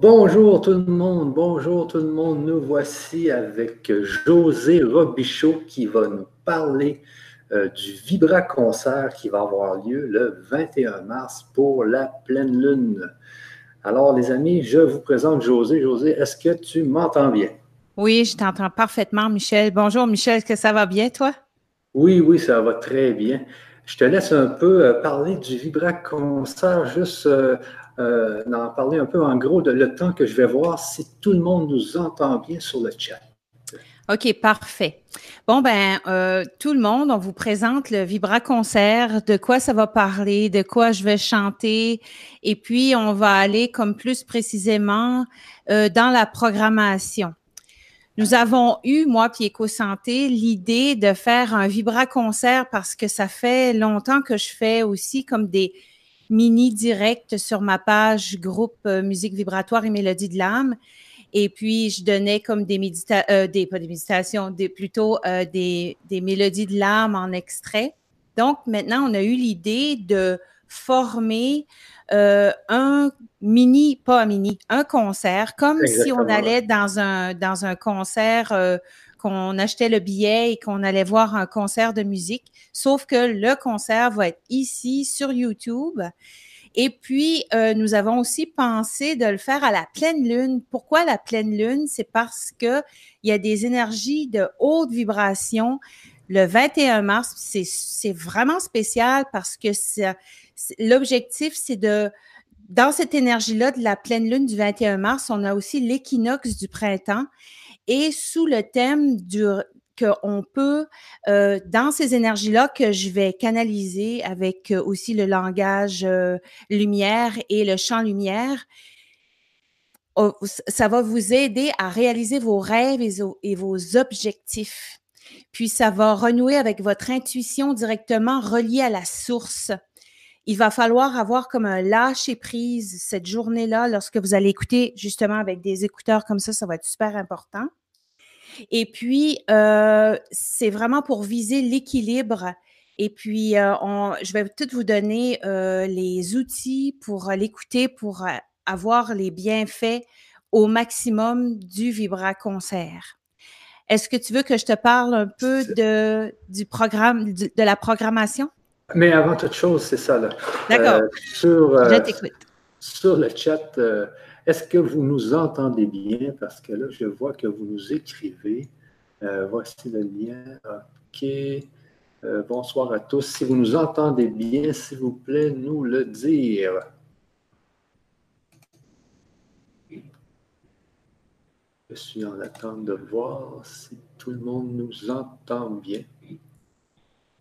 Bonjour tout le monde, bonjour tout le monde. Nous voici avec José Robichaud qui va nous parler euh, du Vibra Concert qui va avoir lieu le 21 mars pour la pleine lune. Alors les amis, je vous présente José. José, est-ce que tu m'entends bien? Oui, je t'entends parfaitement, Michel. Bonjour, Michel. Est-ce que ça va bien, toi? Oui, oui, ça va très bien. Je te laisse un peu euh, parler du Vibra Concert, juste euh, euh, en parler un peu en gros de le temps que je vais voir si tout le monde nous entend bien sur le chat. OK, parfait. Bon, ben, euh, tout le monde, on vous présente le Vibra Concert, de quoi ça va parler, de quoi je vais chanter, et puis on va aller comme plus précisément euh, dans la programmation. Nous avons eu, moi puis EcoSanté, l'idée de faire un Vibra Concert parce que ça fait longtemps que je fais aussi comme des, mini direct sur ma page groupe euh, musique vibratoire et mélodie de l'âme. Et puis, je donnais comme des méditations, euh, des, pas des méditations, des, plutôt euh, des, des mélodies de l'âme en extrait. Donc, maintenant, on a eu l'idée de former un mini, pas un mini, un concert, comme si on allait dans un, dans un concert qu'on achetait le billet et qu'on allait voir un concert de musique, sauf que le concert va être ici sur YouTube. Et puis, euh, nous avons aussi pensé de le faire à la pleine lune. Pourquoi la pleine lune? C'est parce que il y a des énergies de haute vibration. Le 21 mars, c'est vraiment spécial parce que l'objectif, c'est de, dans cette énergie-là de la pleine lune du 21 mars, on a aussi l'équinoxe du printemps et sous le thème du qu'on peut, euh, dans ces énergies-là que je vais canaliser avec euh, aussi le langage euh, lumière et le champ lumière, ça va vous aider à réaliser vos rêves et, vos objectifs. Puis ça va renouer avec votre intuition directement reliée à la source. Il va falloir avoir comme un lâcher prise cette journée-là lorsque vous allez écouter justement avec des écouteurs comme ça, ça va être super important. Et puis, euh, c'est vraiment pour viser l'équilibre. Et puis, euh, je vais tout vous donner euh, les outils pour l'écouter, pour avoir les bienfaits au maximum du Vibra Concert. Est-ce que tu veux que je te parle un peu de, du programme, de, la programmation? Mais avant toute chose, c'est ça. D'accord. je t'écoute. Sur le chat, est-ce que vous nous entendez bien? Parce que là, je vois que vous nous écrivez. Euh, voici le lien. OK. Euh, bonsoir à tous. Si vous nous entendez bien, s'il vous plaît, nous le dire. Je suis en attente de voir si tout le monde nous entend bien.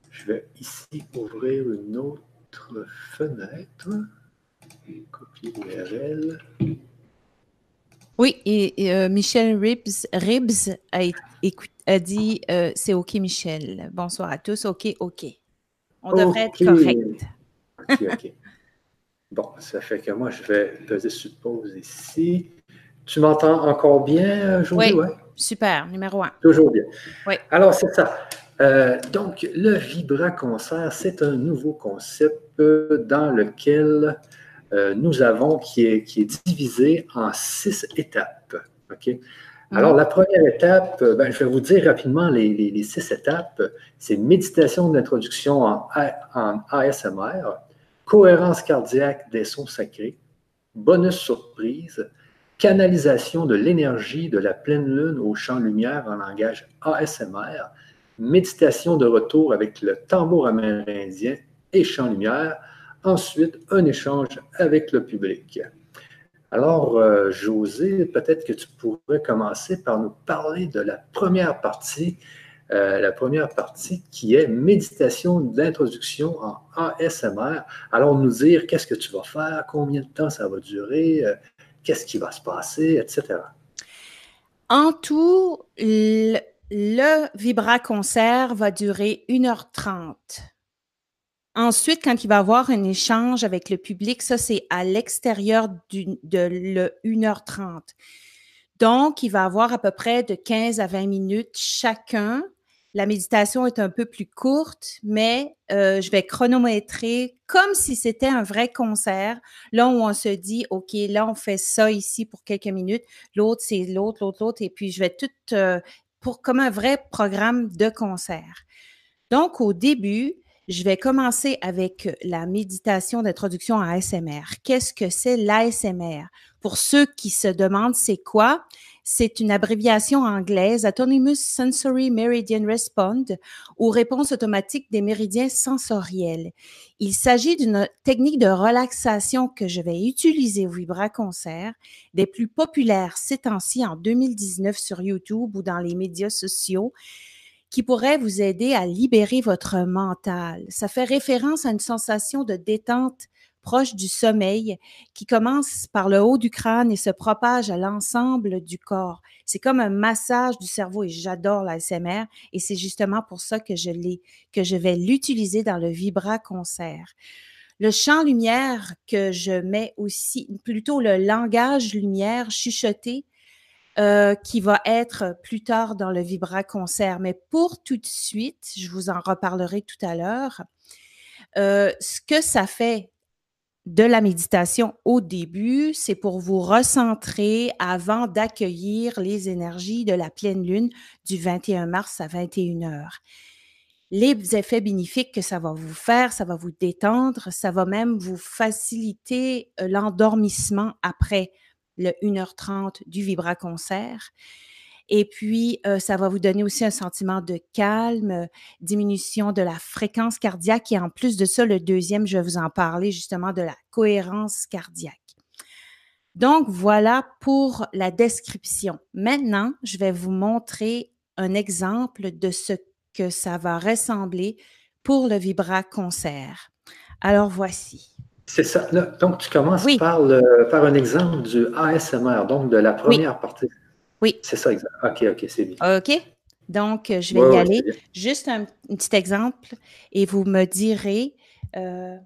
Je vais ici ouvrir une autre fenêtre. Copier l'URL. Oui, et, euh, Michel Ribs, Ribs a, dit euh, c'est OK, Michel. Bonsoir à tous. OK, OK. On devrait être correct. OK, OK. bon, ça fait que moi, je vais peser pause ici. Tu m'entends encore bien, aujourd'hui? Oui, super, numéro un. Toujours bien. Oui. Alors, c'est ça. Euh, donc, le Vibra Concert, c'est un nouveau concept dans lequel euh, nous avons qui est, qui est divisé en six étapes. Alors, la première étape, euh, ben, je vais vous dire rapidement les, les, six étapes. C'est méditation d'introduction en, en, ASMR, cohérence cardiaque des sons sacrés, bonus surprise, canalisation de l'énergie de la pleine lune au champ lumière en langage ASMR, méditation de retour avec le tambour amérindien et champ lumière, Ensuite, un échange avec le public. Alors, euh, José, peut-être que tu pourrais commencer par nous parler de la première partie, euh, la première partie qui est méditation d'introduction en ASMR. Alors, nous dire qu'est-ce que tu vas faire, combien de temps ça va durer, euh, qu'est-ce qui va se passer, etc. En tout, le, le Vibra Concert va durer 1h30. Ensuite, quand il va y avoir un échange avec le public, ça, c'est à l'extérieur de le 1h30. Donc, il va avoir à peu près de 15 à 20 minutes chacun. la méditation est un peu plus courte, mais euh, je vais chronométrer comme si c'était un vrai concert, là où on se dit, OK, là, on fait ça ici pour quelques minutes, l'autre, c'est l'autre, l'autre, l'autre, et puis je vais tout euh, pour comme un vrai programme de concert. Donc, au début, je vais commencer avec la méditation d'introduction à ASMR. Qu'est-ce que c'est l'ASMR? Pour ceux qui se demandent c'est quoi, c'est une abréviation anglaise, Autonomous Sensory Meridian Respond, ou réponse automatique des méridiens sensoriels. Il s'agit d'une technique de relaxation que je vais utiliser au Vibra Concert, des plus populaires ces temps-ci en 2019 sur YouTube ou dans les médias sociaux qui pourrait vous aider à libérer votre mental. Ça fait référence à une sensation de détente proche du sommeil qui commence par le haut du crâne et se propage à l'ensemble du corps. C'est comme un massage du cerveau et j'adore l'ASMR et c'est justement pour ça que je l'ai, que je vais l'utiliser dans le Vibra Concert. Le champ lumière que je mets aussi, plutôt le langage lumière chuchoté, euh, qui va être plus tard dans le Vibra Concert. Mais pour tout de suite, je vous en reparlerai tout à l'heure. Euh, ce que ça fait de la méditation au début, c'est pour vous recentrer avant d'accueillir les énergies de la pleine lune du 21 mars à 21 heures. Les effets bénéfiques que ça va vous faire, ça va vous détendre, ça va même vous faciliter euh, l'endormissement après le 1h30 du Vibra Concert. Et puis, euh, ça va vous donner aussi un sentiment de calme, diminution de la fréquence cardiaque. Et en plus de ça, le deuxième, je vais vous en parler justement de la cohérence cardiaque. Donc, voilà pour la description. Maintenant, je vais vous montrer un exemple de ce que ça va ressembler pour le Vibra Concert. Alors, voici. C'est ça. donc, tu commences par, par, un exemple du ASMR, donc de la première partie. Oui. C'est ça, exact. OK, OK, c'est bien. OK. Donc, je vais y aller. Juste un, petit exemple et vous me direz. Euh,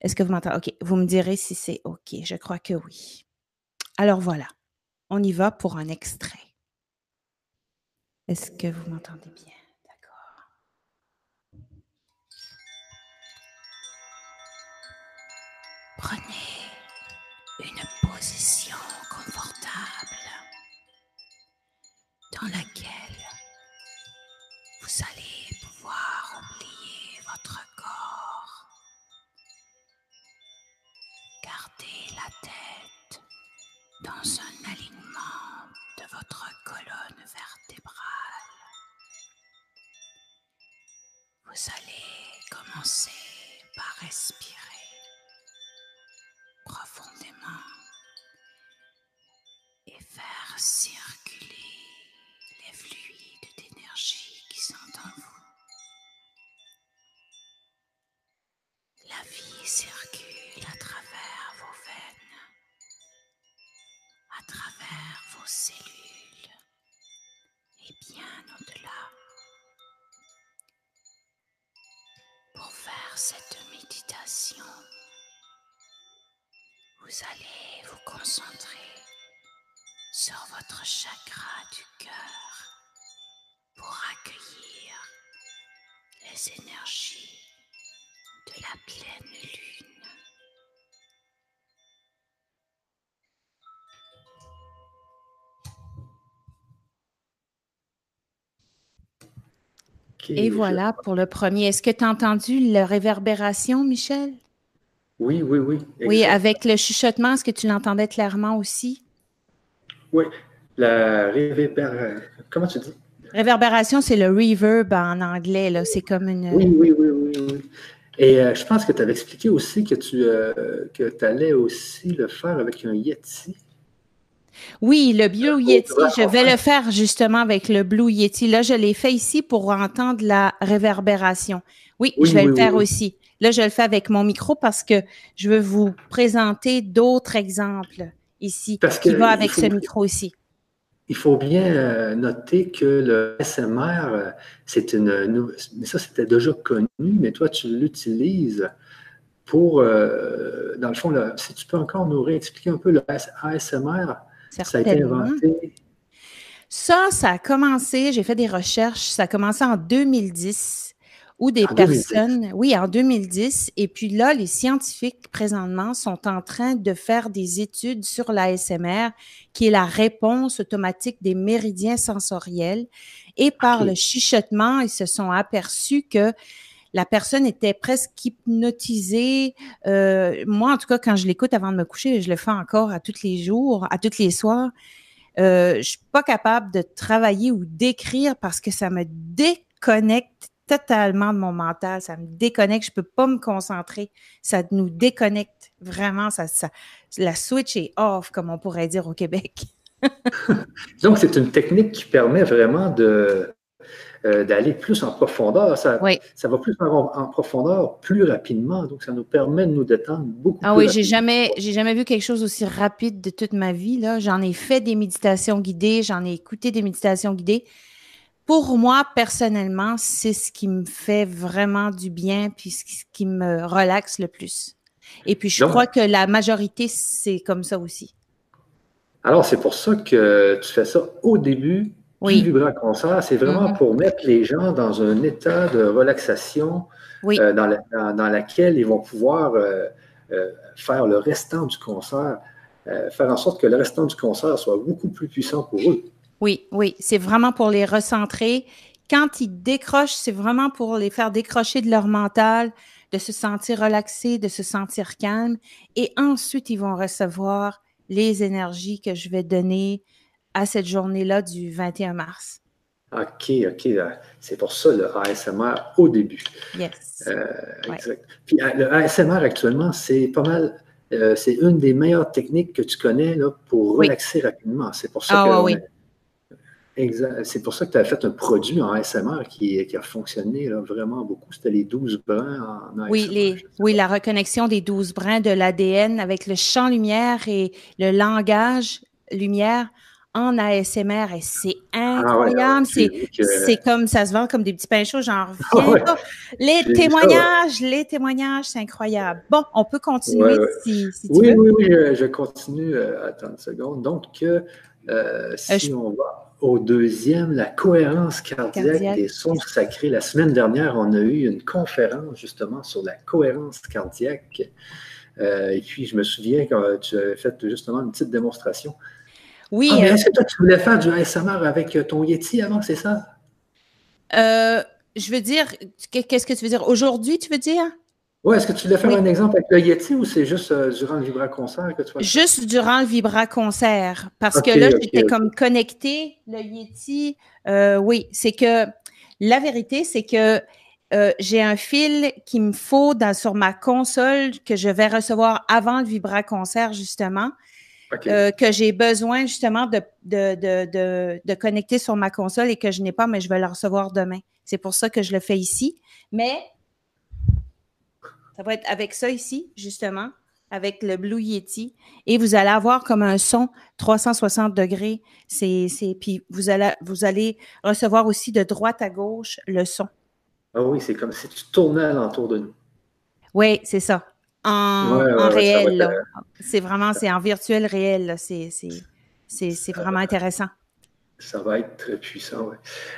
est-ce que vous m'entendez? OK. Vous me direz si c'est OK. Je crois que oui. Alors voilà. On y va pour un extrait. Est-ce que vous m'entendez bien? Prenez une position dans laquelle vous allez pouvoir oublier votre corps. Gardez la tête dans un alignement de votre colonne vertébrale. Vous allez commencer par respirer et faire circuler sur votre chakra du cœur pour accueillir les énergies de la pleine lune. Et voilà pour le premier. Est-ce que tu as entendu la réverbération, Michel? Oui, oui, oui. Oui, avec le chuchotement, est-ce que tu l'entendais clairement aussi? Oui, la réverbération. Comment tu dis? Réverbération, c'est le reverb en anglais. Là. C'est comme une. Oui, oui, oui, oui. Et euh, je pense que tu avais expliqué aussi que tu euh, que allais aussi le faire avec un Yeti. Oui, le Blue Yeti, je vais le faire justement avec le Blue Yeti. Là, je l'ai fait ici pour entendre la réverbération. Oui, je vais le faire aussi. Là, je le fais avec mon micro parce que je veux vous présenter d'autres exemples ici qui vont avec ce micro ici. Il faut bien euh, noter que le SMR, euh, c'est une, mais ça c'était déjà connu, mais toi tu l'utilises pour, euh, dans le fond, si tu peux encore nous réexpliquer un peu le ASMR, ça a été inventé. Ça, ça a commencé, j'ai fait des recherches, ça a commencé en 2010 où des personnes, oui, en 2010, et puis là, les scientifiques présentement sont en train de faire des études sur l'ASMR, qui est la réponse automatique des méridiens sensoriels, et par le chuchotement, ils se sont aperçus que la personne était presque hypnotisée. Euh, moi, en tout cas, quand je l'écoute avant de me coucher, je le fais encore à tous les jours, à tous les soirs. Euh, je suis pas capable de travailler ou d'écrire parce que ça me déconnecte totalement de mon mental. Ça me déconnecte. Je peux pas me concentrer. Ça nous déconnecte vraiment. Ça, ça, la switch est off, comme on pourrait dire au Québec. Donc, c'est une technique qui permet vraiment de, euh, d'aller plus en profondeur. Ça, ça va plus en, profondeur plus rapidement. Donc, ça nous permet de nous détendre beaucoup ah oui, j'ai jamais, j'ai jamais vu quelque chose aussi rapide de toute ma vie. Là. J'en ai fait des méditations guidées, j'en ai écouté des méditations guidées. Pour moi, personnellement, c'est ce qui me fait vraiment du bien, puis ce qui me relaxe le plus. Et puis, je crois que la majorité, c'est comme ça aussi. Alors, c'est pour ça que tu fais ça au début oui. Vibra Concert, c'est vraiment mm-hmm. pour mettre les gens dans un état de relaxation euh, dans, dans, laquelle ils vont pouvoir euh, euh, faire le restant du concert, faire en sorte que le restant du concert soit beaucoup plus puissant pour eux. Oui, oui, c'est vraiment pour les recentrer. Quand ils décrochent, c'est vraiment pour les faire décrocher de leur mental, de se sentir relaxés, de se sentir calme. Et ensuite, ils vont recevoir les énergies que je vais donner à cette journée-là du 21 mars. OK, OK. C'est pour ça le ASMR au début. Yes. Euh, exact. Puis euh, le ASMR actuellement, c'est pas mal. Euh, c'est une des meilleures techniques que tu connais là, pour relaxer rapidement. C'est pour ça ah, que. Oui. C'est pour ça que tu as fait un produit en ASMR qui, qui a fonctionné là, vraiment beaucoup. C'était les 12 brins en ASMR. Oui, les, oui, la reconnexion des 12 brins de l'ADN avec le champ lumière et le langage lumière en ASMR et c'est ah incroyable. c'est comme ça se vend comme des petits pains chauds, genre Les témoignages, les témoignages, c'est incroyable. Bon, on peut continuer si, tu oui, veux. Oui, oui, je, continue. Euh, attends une seconde. Donc, euh, euh si on va au deuxième, la cohérence cardiaque, des sons sacrés. La semaine dernière, on a eu une conférence justement sur la cohérence cardiaque. Euh, et puis, je me souviens quand tu avais fait justement une petite démonstration. Oui. Ah, euh, est-ce que toi, tu voulais faire du ASMR avec euh, ton Yeti avant, c'est ça? Euh, je veux dire, qu'est-ce que tu veux dire? Aujourd'hui, tu veux dire? Oui, est-ce que tu voulais faire un exemple avec le Yeti ou c'est juste durant le Vibra Concert que tu vas Juste durant le Vibra Concert. Parce que là, j'étais comme connecté, le Yeti. oui, c'est que la vérité, c'est que j'ai un fil qu'il me faut dans, sur ma console que je vais recevoir avant le Vibra Concert, justement. Euh, que j'ai besoin justement de, de, connecter sur ma console et que je n'ai pas, mais je vais le recevoir demain. C'est pour ça que je le fais ici. Mais ça va être avec ça ici, justement, avec le Blue Yeti. Et vous allez avoir comme un son 360 degrés. C'est, puis vous allez, vous allez recevoir aussi de droite à gauche le son. Ah oui, c'est comme si tu tournais alentour de nous. Oui, c'est ça en, réel. C'est vraiment, c'est en virtuel réel. C'est vraiment intéressant. Ça va être très puissant.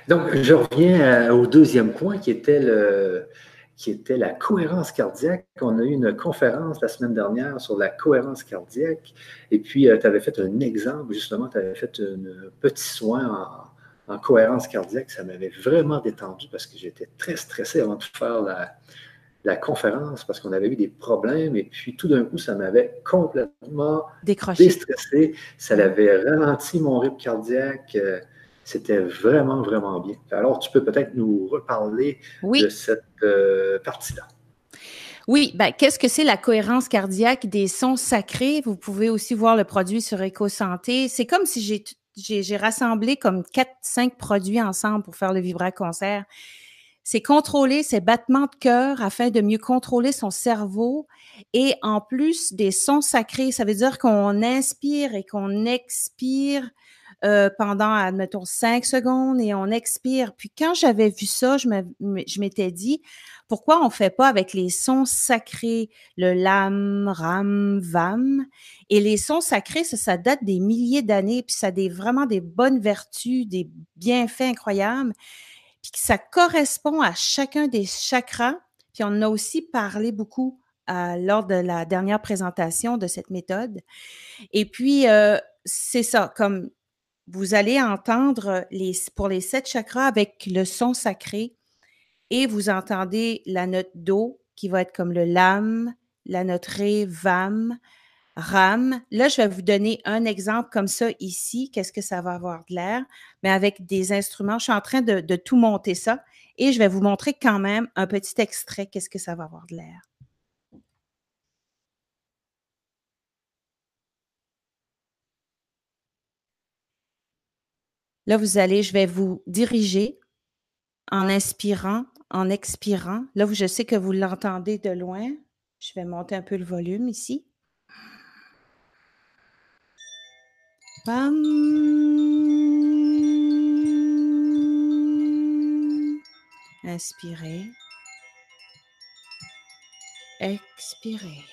Donc, je reviens euh, au deuxième point qui était le, qui était la cohérence cardiaque. On a eu une conférence la semaine dernière sur la cohérence cardiaque. Et puis, euh, tu avais fait un exemple, justement, tu avais fait un petit soin en, en cohérence cardiaque. Ça m'avait vraiment détendu parce que j'étais très stressé avant de faire la, la conférence parce qu'on avait eu des problèmes et puis tout d'un coup, ça m'avait complètement déstressé. Ça avait ralenti mon rythme cardiaque. C'était vraiment, vraiment bien. Alors, tu peux peut-être nous reparler de cette euh, partie-là. Oui, ben, qu'est-ce que c'est la cohérence cardiaque des sons sacrés? Vous pouvez aussi voir le produit sur EcoSanté. C'est comme si j'ai rassemblé comme quatre, cinq produits ensemble pour faire le Vibra Concert c'est contrôler ses battements de cœur afin de mieux contrôler son cerveau. Et en plus des sons sacrés, ça veut dire qu'on inspire et qu'on expire euh, pendant, admettons, cinq secondes et on expire. Puis quand j'avais vu ça, je m'étais dit, pourquoi on ne fait pas avec les sons sacrés, le lam, ram, vam? Et les sons sacrés, ça, ça date des milliers d'années, puis ça a des, vraiment des bonnes vertus, des bienfaits incroyables, puis ça correspond à chacun des chakras. Puis on a aussi parlé beaucoup lors de la dernière présentation de cette méthode. Et puis, euh, c'est ça, comme vous allez entendre les, pour les sept chakras avec le son sacré et vous entendez la note Do qui va être comme le Lam, la note Ré, Vam, Ram. Là, je vais vous donner un exemple comme ça ici. Qu'est-ce que ça va avoir de l'air? Mais avec des instruments, je suis en train de, de tout monter ça et je vais vous montrer quand même un petit extrait. Qu'est-ce que ça va avoir de l'air? Là, vous allez, je vais vous diriger en inspirant, en expirant. Là, je sais que vous l'entendez de loin. Je vais monter un peu le volume ici. Inspirez. Expirez.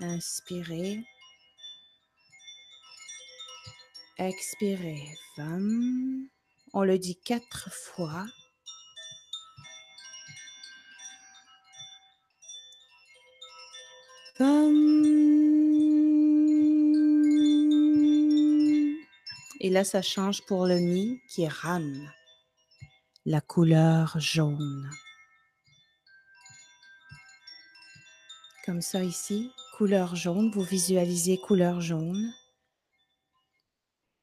Inspirez. Expirez. Vam. On le dit quatre fois. Et là, ça change pour le mi qui est ram, la couleur jaune. Comme ça ici couleur jaune, vous visualisez couleur jaune.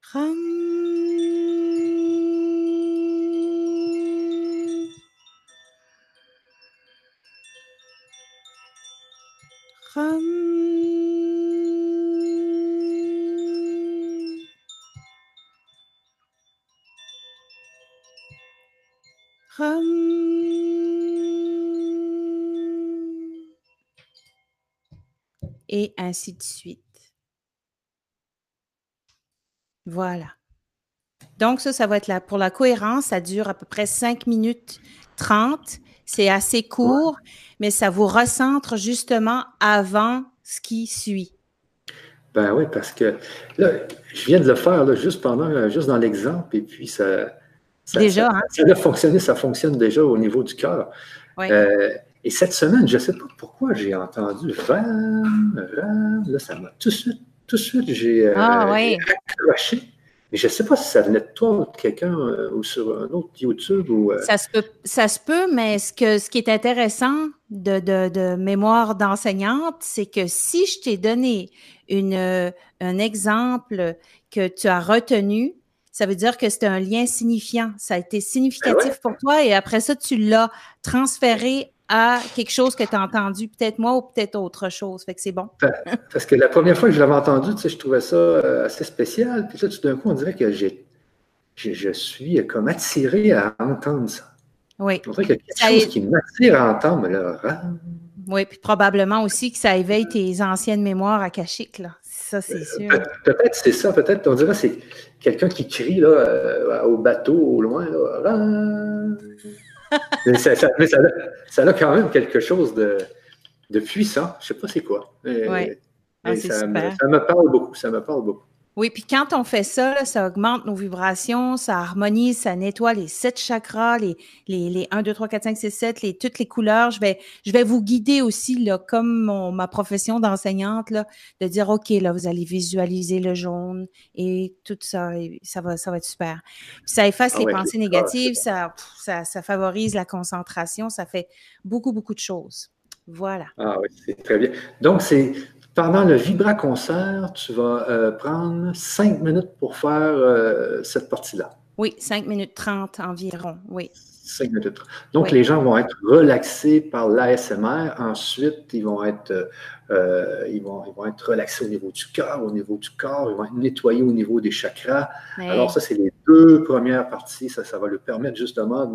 Ram. Ainsi de suite. Voilà. Donc, ça, ça va être là. Pour la cohérence, ça dure à peu près 5 minutes 30. C'est assez court, mais ça vous recentre justement avant ce qui suit. Ben oui, parce que là, je viens de le faire juste pendant, juste dans l'exemple, et puis ça, déjà, hein? ça, a fonctionné, ça fonctionne déjà au niveau du cœur. Euh, et cette semaine, je ne sais pas pourquoi j'ai entendu Ram, Ram. Là, ça m'a tout de suite, tout de suite, j'ai euh, ah, accroché. Mais je ne sais pas si ça venait de toi ou de quelqu'un euh, ou sur un autre YouTube. Ou, euh, ça, se peut, ça se peut, mais ce, que, ce qui est intéressant de, de, de mémoire d'enseignante, c'est que si je t'ai donné une, un exemple que tu as retenu, ça veut dire que c'est un lien signifiant. Ça a été significatif ben pour toi et après ça, tu l'as transféré à quelque chose que tu as entendu, peut-être moi ou peut-être autre chose. Fait que c'est bon. Parce que la première fois que je l'avais entendu, tu sais, je trouvais ça euh, assez spécial. Puis là, tout d'un coup, on dirait que j'ai, je, suis comme attiré à entendre ça. Oui. On dirait qu'il y a quelque chose qui m'attire à entendre. Là. Oui, puis probablement aussi que ça éveille tes anciennes mémoires à akashiques, là. Ça, c'est euh, sûr. peut-être c'est ça, peut-être, on dirait que c'est quelqu'un qui crie là, euh, au bateau au loin. Là, mais ça, a, quand même quelque chose de, puissant. Je ne sais pas c'est quoi. Ah, ça, me, parle beaucoup. Ça me parle beaucoup. Oui, puis quand on fait ça, ça augmente nos vibrations, ça harmonise, ça nettoie les sept chakras, les, les, les 1, 2, 3, 4, 5, 6, 7, les, toutes les couleurs. Je vais, je vais vous guider aussi, là, comme ma profession d'enseignante, là, de dire, OK, là, vous allez visualiser le jaune et tout ça, et ça, va, ça va être super. ça efface ah les pensées négatives, ça, ça, ça favorise la concentration, ça fait beaucoup, beaucoup de choses. Voilà. Ah oui, c'est très bien. Donc, c'est pendant le Vibra concert, tu vas euh, prendre cinq minutes pour faire euh, cette partie-là. Oui, cinq minutes trente environ, oui. Donc, les gens vont être relaxés par l'ASMR. Ensuite, ils vont être, euh, ils, vont, vont être relaxés au niveau du cœur, au niveau du corps. Ils vont être nettoyés au niveau des chakras. Alors, ça, c'est les deux premières parties. Ça, ça va leur permettre justement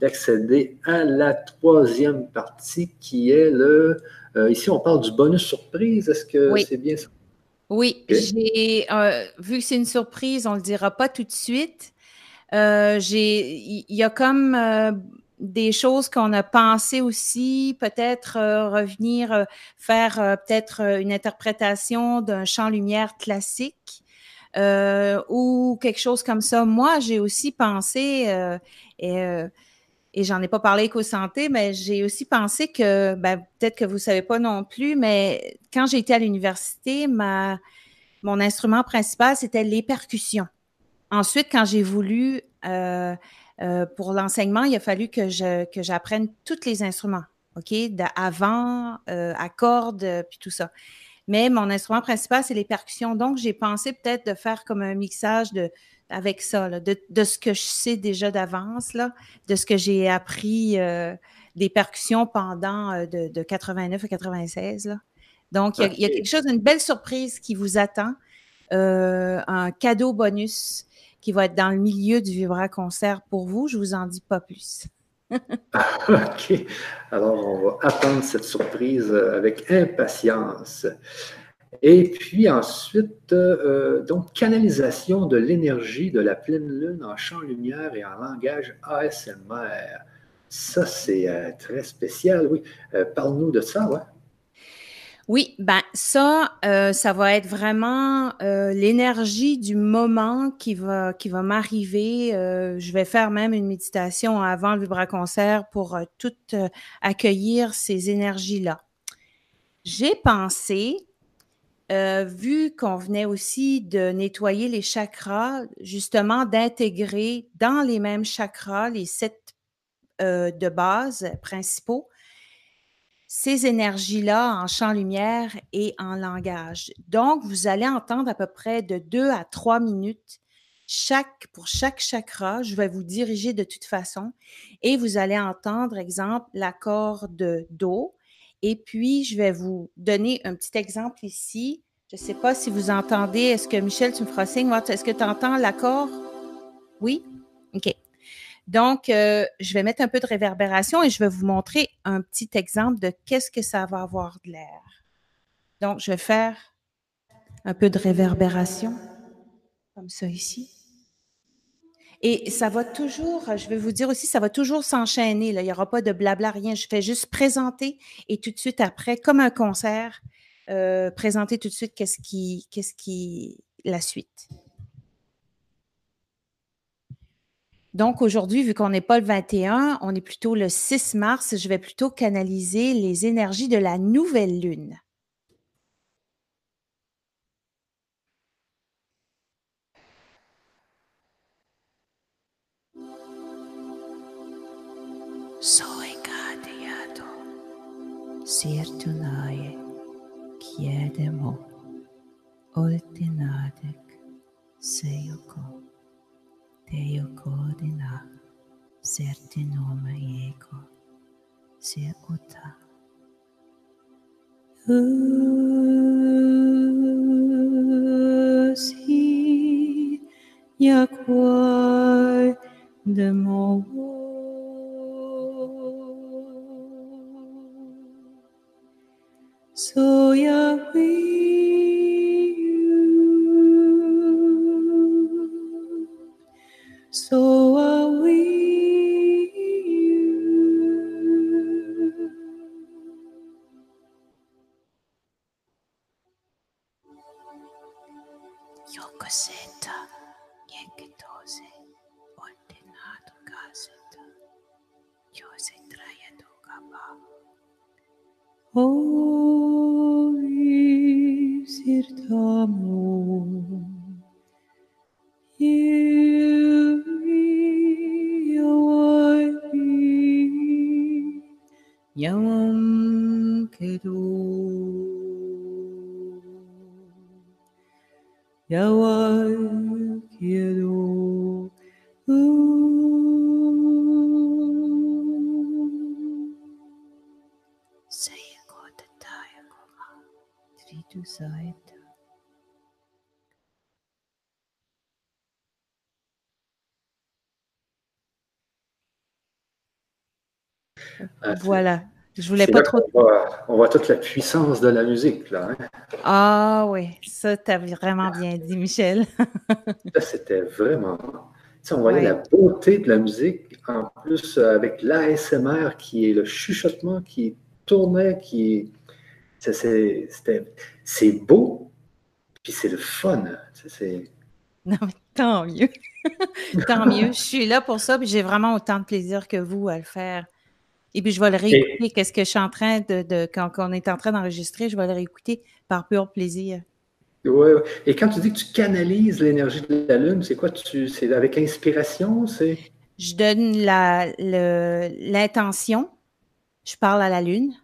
d'accéder à la troisième partie qui est le. Euh, ici, on parle du bonus surprise. Est-ce que c'est bien ça? Oui, j'ai euh, vu que c'est une surprise, on ne le dira pas tout de suite. Euh, il y a comme euh, des choses qu'on a pensé aussi, peut-être revenir faire peut-être une interprétation d'un champ lumière classique ou quelque chose comme ça. Moi, j'ai aussi pensé et et j'en ai pas parlé éco-santé, mais j'ai aussi pensé que, ben, peut-être que vous savez pas non plus, mais quand j'ai été à l'université, ma, mon instrument principal, c'était les percussions. Ensuite, quand j'ai voulu, euh, euh, pour l'enseignement, il a fallu que je, que j'apprenne tous les instruments, OK? D'avant, euh, à cordes, puis tout ça. Mais mon instrument principal, c'est les percussions. Donc, j'ai pensé peut-être de faire comme un mixage de, avec ça, de, ce que je sais déjà d'avance, de ce que j'ai appris des percussions pendant de, 89 à 96. Donc, il y, a quelque chose, une belle surprise qui vous attend, euh, un cadeau bonus qui va être dans le milieu du Vibra Concert pour vous. Je vous en dis pas plus. OK. Alors, on va attendre cette surprise avec impatience. Et puis ensuite, euh, donc, canalisation de l'énergie de la pleine lune en champ lumière et en langage ASMR. Ça, c'est euh, très spécial, oui. Euh, parle-nous de ça, ouais. Oui, ben ça, ça va être vraiment l'énergie du moment qui va qui va m'arriver. je vais faire même une méditation avant le vibra-concert pour tout accueillir ces énergies-là. J'ai pensé euh, vu qu'on venait aussi de nettoyer les chakras, justement d'intégrer dans les mêmes chakras, les sept euh, de base principaux, ces énergies-là en champ lumière et en langage. Donc, vous allez entendre à peu près de deux à trois minutes chaque, pour chaque chakra. Je vais vous diriger de toute façon et vous allez entendre, exemple, l'accord de Do, et puis, je vais vous donner un petit exemple ici. Je ne sais pas si vous entendez. Est-ce que Michel, tu me feras signe? Est-ce que tu entends l'accord? Oui? OK. Donc, euh, je vais mettre un peu de réverbération et je vais vous montrer un petit exemple de qu'est-ce que ça va avoir de l'air. Donc, je vais faire un peu de réverbération, comme ça ici. Et ça va toujours, je vais vous dire aussi, ça va toujours s'enchaîner. Il n'y aura pas de blabla, rien. Je fais juste présenter et tout de suite après, comme un concert, euh, présenter tout de suite qu'est-ce qui, qu'est-ce qui, la suite. Donc aujourd'hui, vu qu'on n'est pas le 21, on est plutôt le 6 mars, je vais plutôt canaliser les énergies de la nouvelle lune. Seyoko, Deo codina certe noma ego se uta. Usi yakwai demo So ya we voilà. Je voulais pas trop. On voit, toute la puissance de la musique, là. Hein. Ah oui, ça, tu as vraiment bien dit, Michel. C'était vraiment. on voyait la beauté de la musique, en plus avec l'ASMR qui est le chuchotement qui tournait, qui. C'est beau, puis c'est le fun. Non, mais tant mieux. tant mieux. Je suis là pour ça, puis j'ai vraiment autant de plaisir que vous à le faire. Et puis, je vais le réécouter. Qu'est-ce que je suis en train de, quand, on est en train d'enregistrer, je vais le réécouter par pur plaisir. Oui, et quand tu dis que tu canalises l'énergie de la Lune, c'est quoi? c'est avec inspiration? C'est... Je donne l'intention. Je parle à la Lune.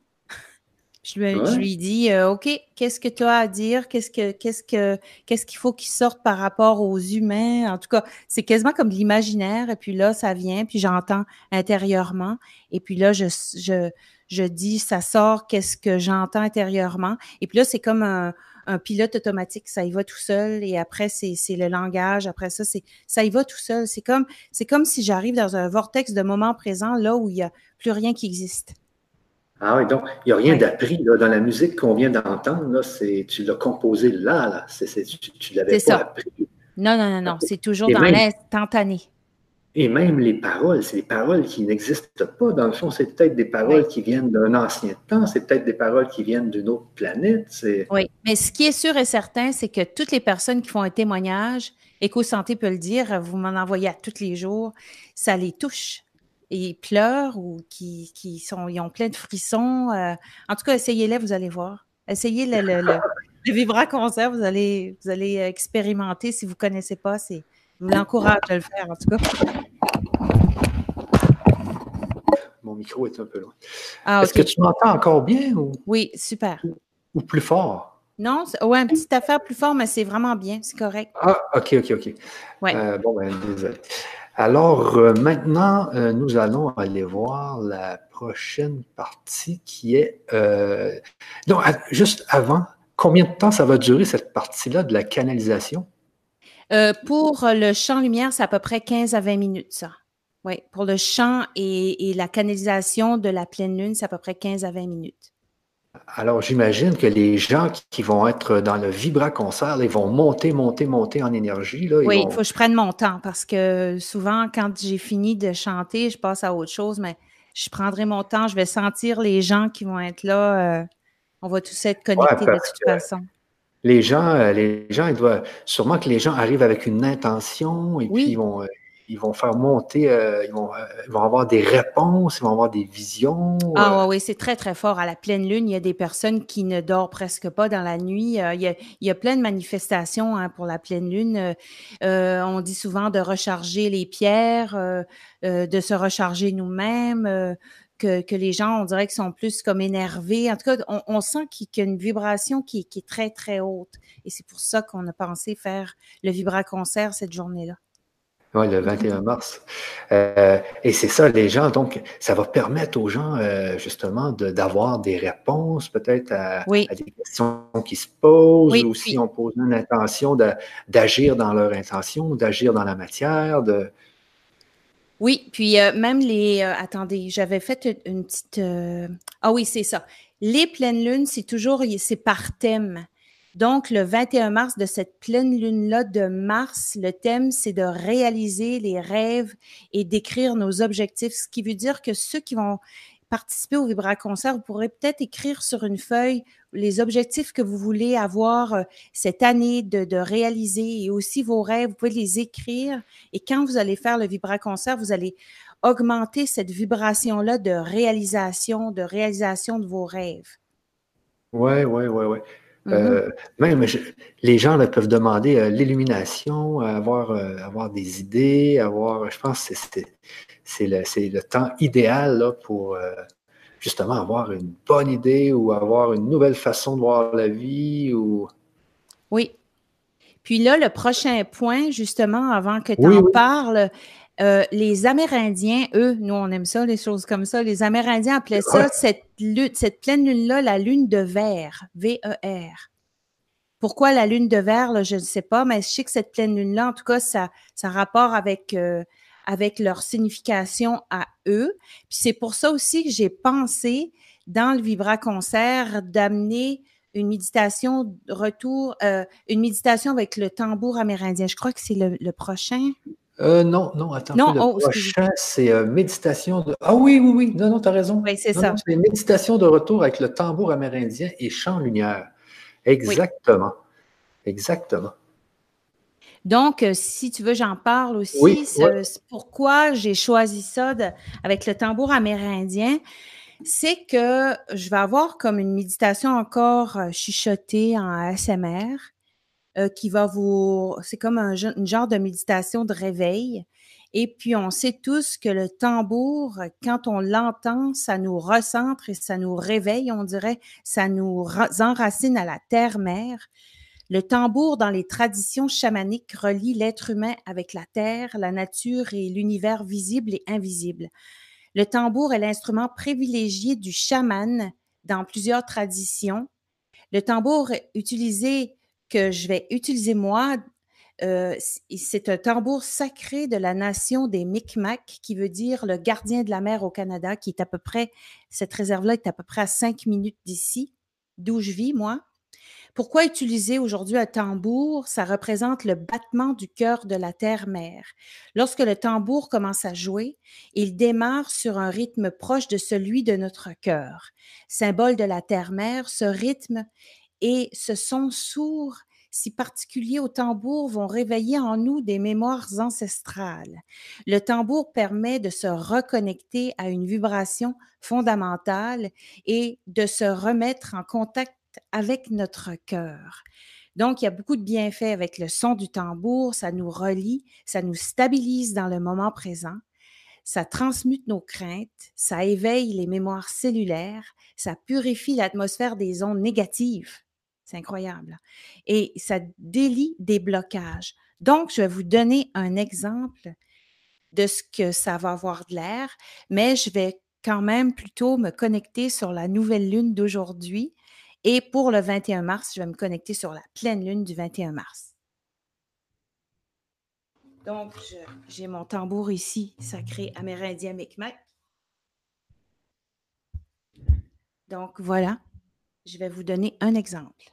Je, lui dis, euh, OK, qu'est-ce que tu as à dire? Qu'est-ce que qu'est-ce que qu'est-ce qu'il faut qu'il sorte par rapport aux humains? En tout cas, c'est quasiment comme de l'imaginaire. Et puis là, ça vient, puis j'entends intérieurement. Et puis là, je, je, je dis, ça sort, qu'est-ce que j'entends intérieurement? Et puis là, c'est comme un, un pilote automatique, ça y va tout seul. Et après, c'est le langage. Après ça, c'est ça y va tout seul. C'est comme c'est comme si j'arrive dans un vortex de moment présent, là où il n'y a plus rien qui existe. Ah oui, donc il n'y a rien d'appris dans la musique qu'on vient d'entendre. Tu l'as composé là, là. tu ne l'avais pas appris. Non, non, non, non. C'est toujours dans l'instantané. Et même les paroles, c'est des paroles qui n'existent pas. Dans le fond, c'est peut-être des paroles qui viennent d'un ancien temps, c'est peut-être des paroles qui viennent d'une autre planète. Oui, mais ce qui est sûr et certain, c'est que toutes les personnes qui font un témoignage, Éco-Santé peut le dire, vous m'en envoyez à tous les jours, ça les touche et pleurent ou qui, qui sont, ils ont plein de frissons. Euh, en tout cas, essayez-les, vous allez voir. Essayez le, le, le, Vibra Concert, vous allez, vous allez expérimenter. Si vous ne connaissez pas, c'est, je vous l'encourage à le faire, en tout cas. Mon micro est un peu loin. Ah, Est-ce que tu m'entends encore bien? Ou... Oui, super. Ou, plus fort? Non, ouais, une petite affaire plus fort, mais c'est vraiment bien, c'est correct. Ah, OK, OK, OK. Ouais. Euh, bon, ben, désolé. Alors euh, maintenant, euh, nous allons aller voir la prochaine partie qui est... Euh, non, juste avant, combien de temps ça va durer cette partie-là de la canalisation? pour le champ lumière, c'est à peu près 15 à 20 minutes, ça. Oui, pour le champ et la canalisation de la pleine lune, c'est à peu près 15 à 20 minutes. Alors, j'imagine que les gens qui vont être dans le Vibra Concert, ils vont monter, monter, monter en énergie. Là, oui, il faut que je prenne mon temps parce que souvent, quand j'ai fini de chanter, je passe à autre chose, mais je prendrai mon temps, je vais sentir les gens qui vont être là. Euh, on va tous être connectés de toute façon. Les gens, euh, les gens, ils doivent sûrement que les gens arrivent avec une intention et puis ils vont, euh, ils vont faire monter, euh, ils, vont, euh, ils, vont, avoir des réponses, ils vont avoir des visions. Ah euh. oui, c'est très, très fort. À la pleine lune, il y a des personnes qui ne dorment presque pas dans la nuit. il, y a, il, y a, plein de manifestations hein, pour la pleine lune. on dit souvent de recharger les pierres, de se recharger nous-mêmes. Que, que, les gens, on dirait qu'ils sont plus comme énervés. En tout cas, on, on sent qu'il y a une vibration qui, qui est très, très haute. Et c'est pour ça qu'on a pensé faire le Vibra Concert cette journée-là. Oui, le 21 mars. Euh, et c'est ça, les gens, donc, ça va permettre aux gens, euh, justement, d'avoir des réponses peut-être à, des questions qui se posent, ou si on pose une intention d'agir dans leur intention, d'agir dans la matière, de... Oui, puis euh, même les... attendez, j'avais fait une petite... ah oui, c'est ça. Les pleines lunes, c'est toujours... C'est par thème. Donc, le 21 mars de cette pleine lune-là de mars, le thème, c'est de réaliser les rêves et d'écrire nos objectifs, ce qui veut dire que ceux qui vont participer au Vibra Concert, vous pourrez peut-être écrire sur une feuille les objectifs que vous voulez avoir euh, cette année de, réaliser et aussi vos rêves. Vous pouvez les écrire et quand vous allez faire le Vibra Concert, vous allez augmenter cette vibration-là de réalisation, de réalisation de vos rêves. Oui, oui, oui, oui. Euh, même les gens peuvent demander euh, l'illumination, avoir, euh, avoir des idées, avoir, je pense que c'est le, le, temps idéal pour justement avoir une bonne idée ou avoir une nouvelle façon de voir la vie. Ou... Oui. Puis là, le prochain point, justement, avant que tu en parles, Euh, les Amérindiens, eux, nous, on aime ça, les choses comme ça. Les Amérindiens appelaient ça, cette, cette pleine lune-là, la lune de verre, V-E-R. Pourquoi la lune de verre, je ne sais pas, mais je sais que cette pleine lune-là, en tout cas, ça, ça a rapport avec, euh, avec leur signification à eux. Puis c'est pour ça aussi que j'ai pensé, dans le Vibra Concert, d'amener une méditation de retour, euh, une méditation avec le tambour amérindien. Je crois que c'est le, prochain. Euh, non, non, attends. Non, le oh, prochain, c'est euh, méditation de. Ah oui, oui, oui. Non, non, tu as raison. Oui, c'est ça. C'est méditation de retour avec le tambour amérindien et chant lumière. Exactement. Exactement. Donc, si tu veux, j'en parle aussi. Oui, Pourquoi j'ai choisi ça avec le tambour amérindien? c'est que je vais avoir comme une méditation encore euh, chuchotée en ASMR euh, qui va vous. C'est comme un, genre de méditation de réveil. Et puis, on sait tous que le tambour, quand on l'entend, ça nous recentre et ça nous réveille, on dirait, ça nous enracine à la terre-mère. Le tambour, dans les traditions chamaniques, relie l'être humain avec la terre, la nature et l'univers visible et invisible. Le tambour est l'instrument privilégié du chaman dans plusieurs traditions. Le tambour utilisé que je vais utiliser moi, euh, c'est un tambour sacré de la nation des Micmacs, qui veut dire le gardien de la mer au Canada, qui est à peu près, cette réserve-là est à peu près à cinq minutes d'ici, d'où je vis, moi. Pourquoi utiliser aujourd'hui un tambour? Ça représente le battement du cœur de la terre-mère. Lorsque le tambour commence à jouer, il démarre sur un rythme proche de celui de notre cœur. Symbole de la terre-mère, ce rythme et ce son sourd si particulier au tambour vont réveiller en nous des mémoires ancestrales. Le tambour permet de se reconnecter à une vibration fondamentale et de se remettre en contact avec notre cœur. Donc, il y a beaucoup de bienfaits avec le son du tambour. Ça nous relie, ça nous stabilise dans le moment présent, ça transmute nos craintes, ça éveille les mémoires cellulaires, ça purifie l'atmosphère des ondes négatives. C'est incroyable. Et ça délie des blocages. Donc, je vais vous donner un exemple de ce que ça va avoir de l'air, mais je vais quand même plutôt me connecter sur la nouvelle lune d'aujourd'hui et pour le 21 mars, je vais me connecter sur la pleine lune du 21 mars. Donc, j'ai mon tambour ici, sacré amérindien Micmac. Donc, voilà, je vais vous donner un exemple.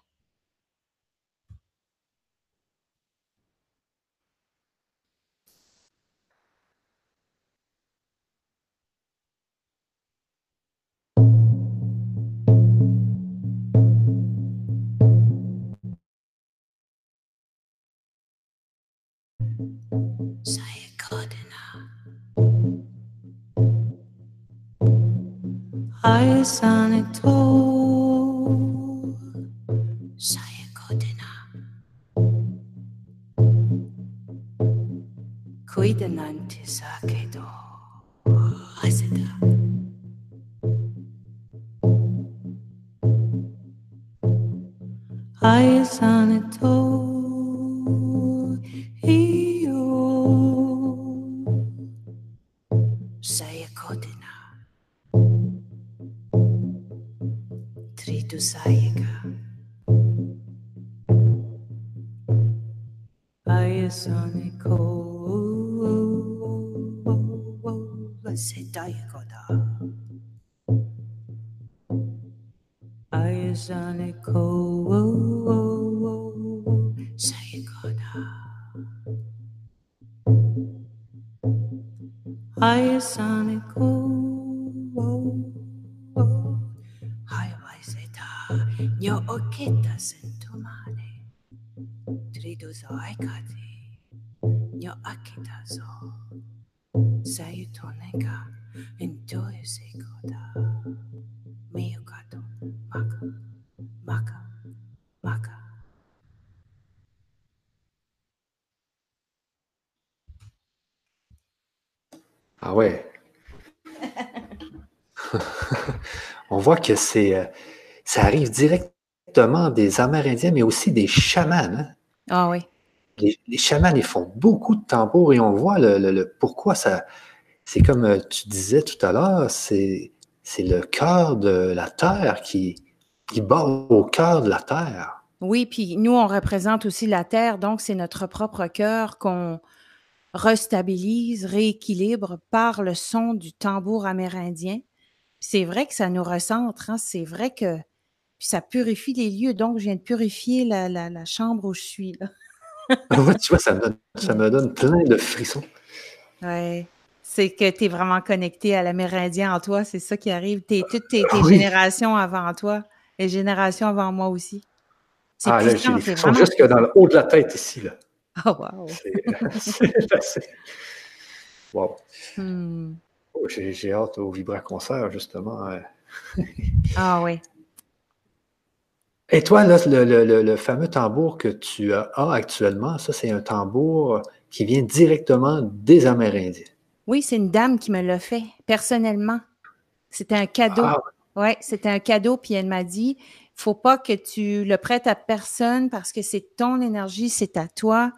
eyes on it all. Sayakotena. Kuida nanti sakedo. Aseda. Eyes on it all. staje goda. Ayazane ko wo goda. Ayazane ko nyo okita sentomane. Tridu zo aikati. Voit que c'est, euh, ça arrive directement des Amérindiens, mais aussi des chamans. Hein? Ah oui. les, les, chamans, ils font beaucoup de tambours et on voit le, pourquoi ça. C'est comme euh, tu disais tout à l'heure, c'est le cœur de la terre qui, qui bat au cœur de la terre. Oui, puis nous, on représente aussi la terre, donc c'est notre propre cœur qu'on restabilise, rééquilibre par le son du tambour amérindien. C'est vrai que ça nous recentre, hein, c'est vrai que ça purifie les lieux, donc je viens de purifier la, la, chambre où je suis. Là. Ah tu vois, ça me, donne, plein de frissons. Oui. C'est que tu es vraiment connecté à l'Amérindien en toi, c'est ça qui arrive. Es, toutes tes, générations avant toi, les générations avant moi aussi. Ah, là, j'ai des frissons jusque dans le haut de la tête ici. Là. Oh, wow. C'est assez. Wow. Hmm. Oh, j'ai hâte au Vibra Concert, justement. ah oui. Et toi, là, le, fameux tambour que tu as actuellement, ça, c'est un tambour qui vient directement des Amérindiens. Oui, c'est une dame qui me l'a fait, personnellement. C'était un cadeau. Ah. Oui, c'était un cadeau, puis elle m'a dit faut pas que tu le prêtes à personne parce que c'est ton énergie, c'est à toi.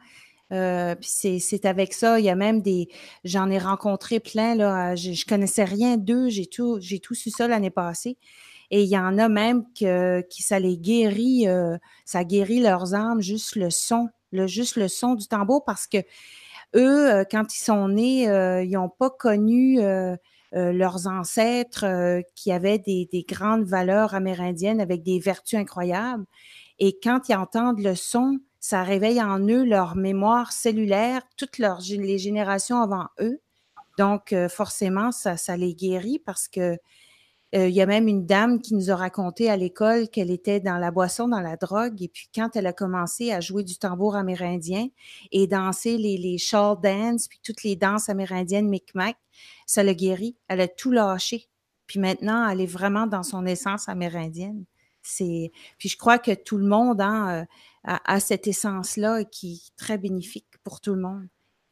Euh, c'est avec ça. Il y a même des. J'en ai rencontré plein, là. Je, je connaissais rien d'eux. J'ai tout, tout su ça l'année passée. Et il y en a même que, qui ça les guérit, euh, ça guérit leurs âmes, juste le son, le, juste le son du tambour, parce que eux, euh, quand ils sont nés, ils n'ont pas connu leurs ancêtres qui avaient des, grandes valeurs amérindiennes avec des vertus incroyables. Et quand ils entendent le son, ça réveille en eux leur mémoire cellulaire, toutes leurs, les générations avant eux. Donc, forcément, ça, ça les guérit parce que euh, il y a même une dame qui nous a raconté à l'école qu'elle était dans la boisson, dans la drogue, et puis quand elle a commencé à jouer du tambour amérindien et danser les, les shawl dance, puis toutes les danses amérindiennes Micmac, ça l'a guéri. Elle a tout lâché. Puis maintenant, elle est vraiment dans son essence amérindienne. C'est, puis je crois que tout le monde hein, euh, a, cette essence-là qui est très bénéfique pour tout le monde.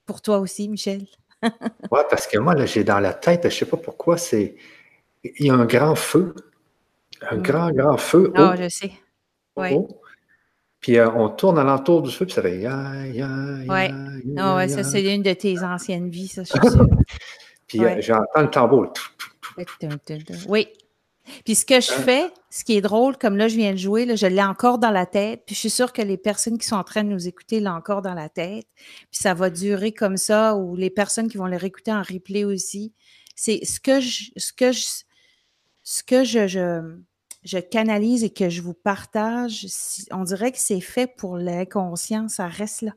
Pour toi aussi, Michel. oui, parce que moi, là, j'ai dans la tête, je ne sais pas pourquoi, c'est il y a un grand feu, un mm. grand, grand feu. Ah, oh, je sais. Oui. Puis euh, on tourne alentour du feu, puis ça fait ya, ya, ya. Ah ouais, ça, c'est une de tes anciennes vies, ça, je suis sûre. puis euh, j'entends le tambour. Oui. Puis ce que je hein? fais, ce qui est drôle, comme là, je viens de jouer, là, je l'ai encore dans la tête. Puis je suis sûre que les personnes qui sont en train de nous écouter l'ont encore dans la tête. Puis ça va durer comme ça, ou les personnes qui vont les réécouter en replay aussi. C'est ce que je, ce que je, ce que je, je, canalise et que je vous partage, on dirait que c'est fait pour l'inconscient, ça reste là.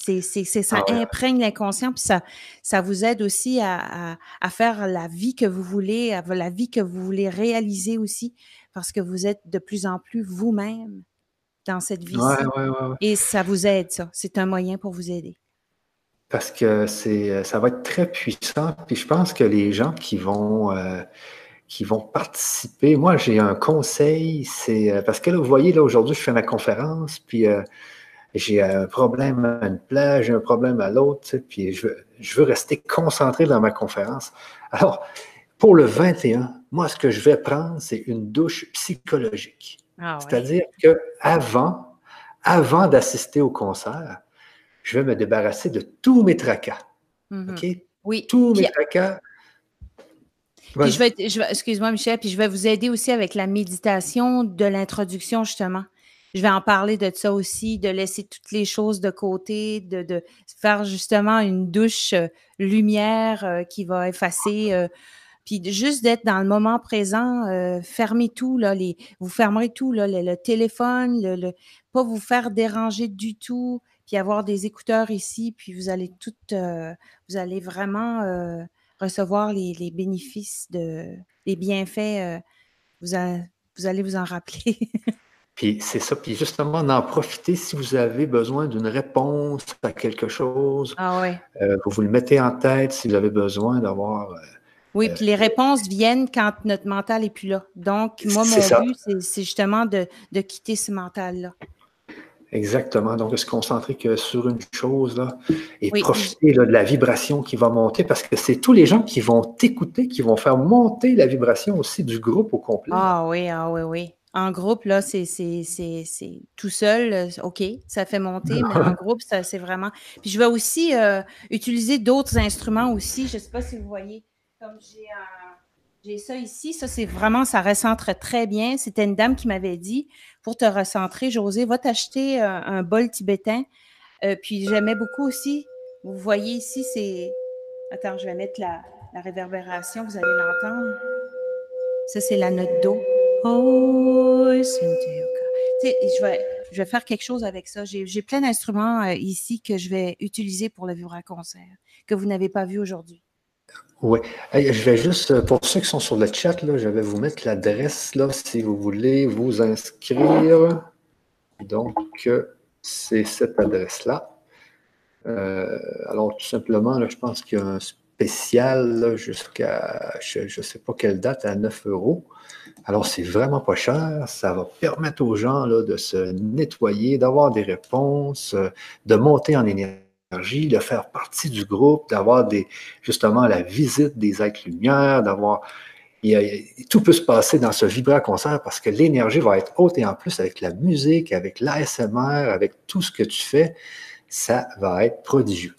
C'est, c'est, ça ah imprègne l'inconscient, puis ça, ça vous aide aussi à, à, faire la vie que vous voulez, à la vie que vous voulez réaliser aussi, parce que vous êtes de plus en plus vous-même dans cette vie. et ça vous aide, ça. C'est un moyen pour vous aider. Parce que c'est, ça va être très puissant. Puis je pense que les gens qui vont, euh, qui vont participer. Moi, j'ai un conseil, c'est euh, parce que là, vous voyez, là, aujourd'hui, je fais ma conférence, puis euh, j'ai un problème à une plage, j'ai un problème à l'autre, puis je veux, je veux rester concentré dans ma conférence. Alors, pour le 21, moi, ce que je vais prendre, c'est une douche psychologique. Ah C'est-à-dire que avant, avant d'assister au concert, je vais me débarrasser de tous mes tracas. Mm-hmm. OK? Oui. Tous mes tracas, je vais, excuse-moi, Michel, puis je vais vous aider aussi avec la méditation de l'introduction, justement. Je vais en parler de ça aussi, de laisser toutes les choses de côté, de, faire justement une douche euh, lumière euh, qui va effacer, euh, puis juste d'être dans le moment présent, fermez tout, là, les, vous fermerez tout, là, le, téléphone, le, pas vous faire déranger du tout, puis avoir des écouteurs ici, puis vous allez tout, vous allez vraiment recevoir les, bénéfices, de, les bienfaits, euh, vous, vous allez vous en rappeler. Puis c'est ça, puis justement, d'en profiter si vous avez besoin d'une réponse à quelque chose. Ah ouais. Euh, vous vous le mettez en tête si vous avez besoin d'avoir. Euh, oui, puis les réponses viennent quand notre mental n'est plus là. Donc, moi, mon but, c'est justement de, de, quitter ce mental-là. Exactement. Donc, de se concentrer que sur une chose là, et profiter de la vibration qui va monter parce que c'est tous les gens qui vont t'écouter, qui vont faire monter la vibration aussi du groupe au complet. Ah oui, ah oui, oui. En groupe, là, c'est tout seul, euh, OK, ça fait monter, mais en groupe, c'est vraiment. Puis je vais aussi euh, utiliser d'autres instruments aussi. Je ne sais pas si vous voyez, comme j'ai ça ici, ça c'est vraiment, ça recentre très bien. C'était une dame qui m'avait dit, pour te recentrer, José, va t'acheter euh, un bol tibétain. puis j'aimais beaucoup aussi, vous voyez ici, c'est. Attends, je vais mettre la, la réverbération, vous allez l'entendre. Ça, c'est la note Do. Je vais, je vais faire quelque chose avec ça. J'ai plein d'instruments euh, ici que je vais utiliser pour le vibra-concert, que vous n'avez pas vu aujourd'hui. Oui. je vais juste, euh, pour ceux qui sont sur le chat, là, je vais vous mettre l'adresse si vous voulez vous inscrire. Donc, c'est cette adresse-là. Euh, alors, tout simplement, là, je pense qu'il y a un spécial jusqu'à, je ne sais pas quelle date, à 9 euros. Alors, c'est vraiment pas cher. Ça va permettre aux gens là, de se nettoyer, d'avoir des réponses, euh, de monter en énergie, de faire partie du groupe, d'avoir des, justement la visite des êtres lumière, d'avoir. tout peut se passer dans ce vibrant concert parce que l'énergie va être haute et en plus avec la musique, avec l'ASMR, avec tout ce que tu fais, ça va être prodigieux.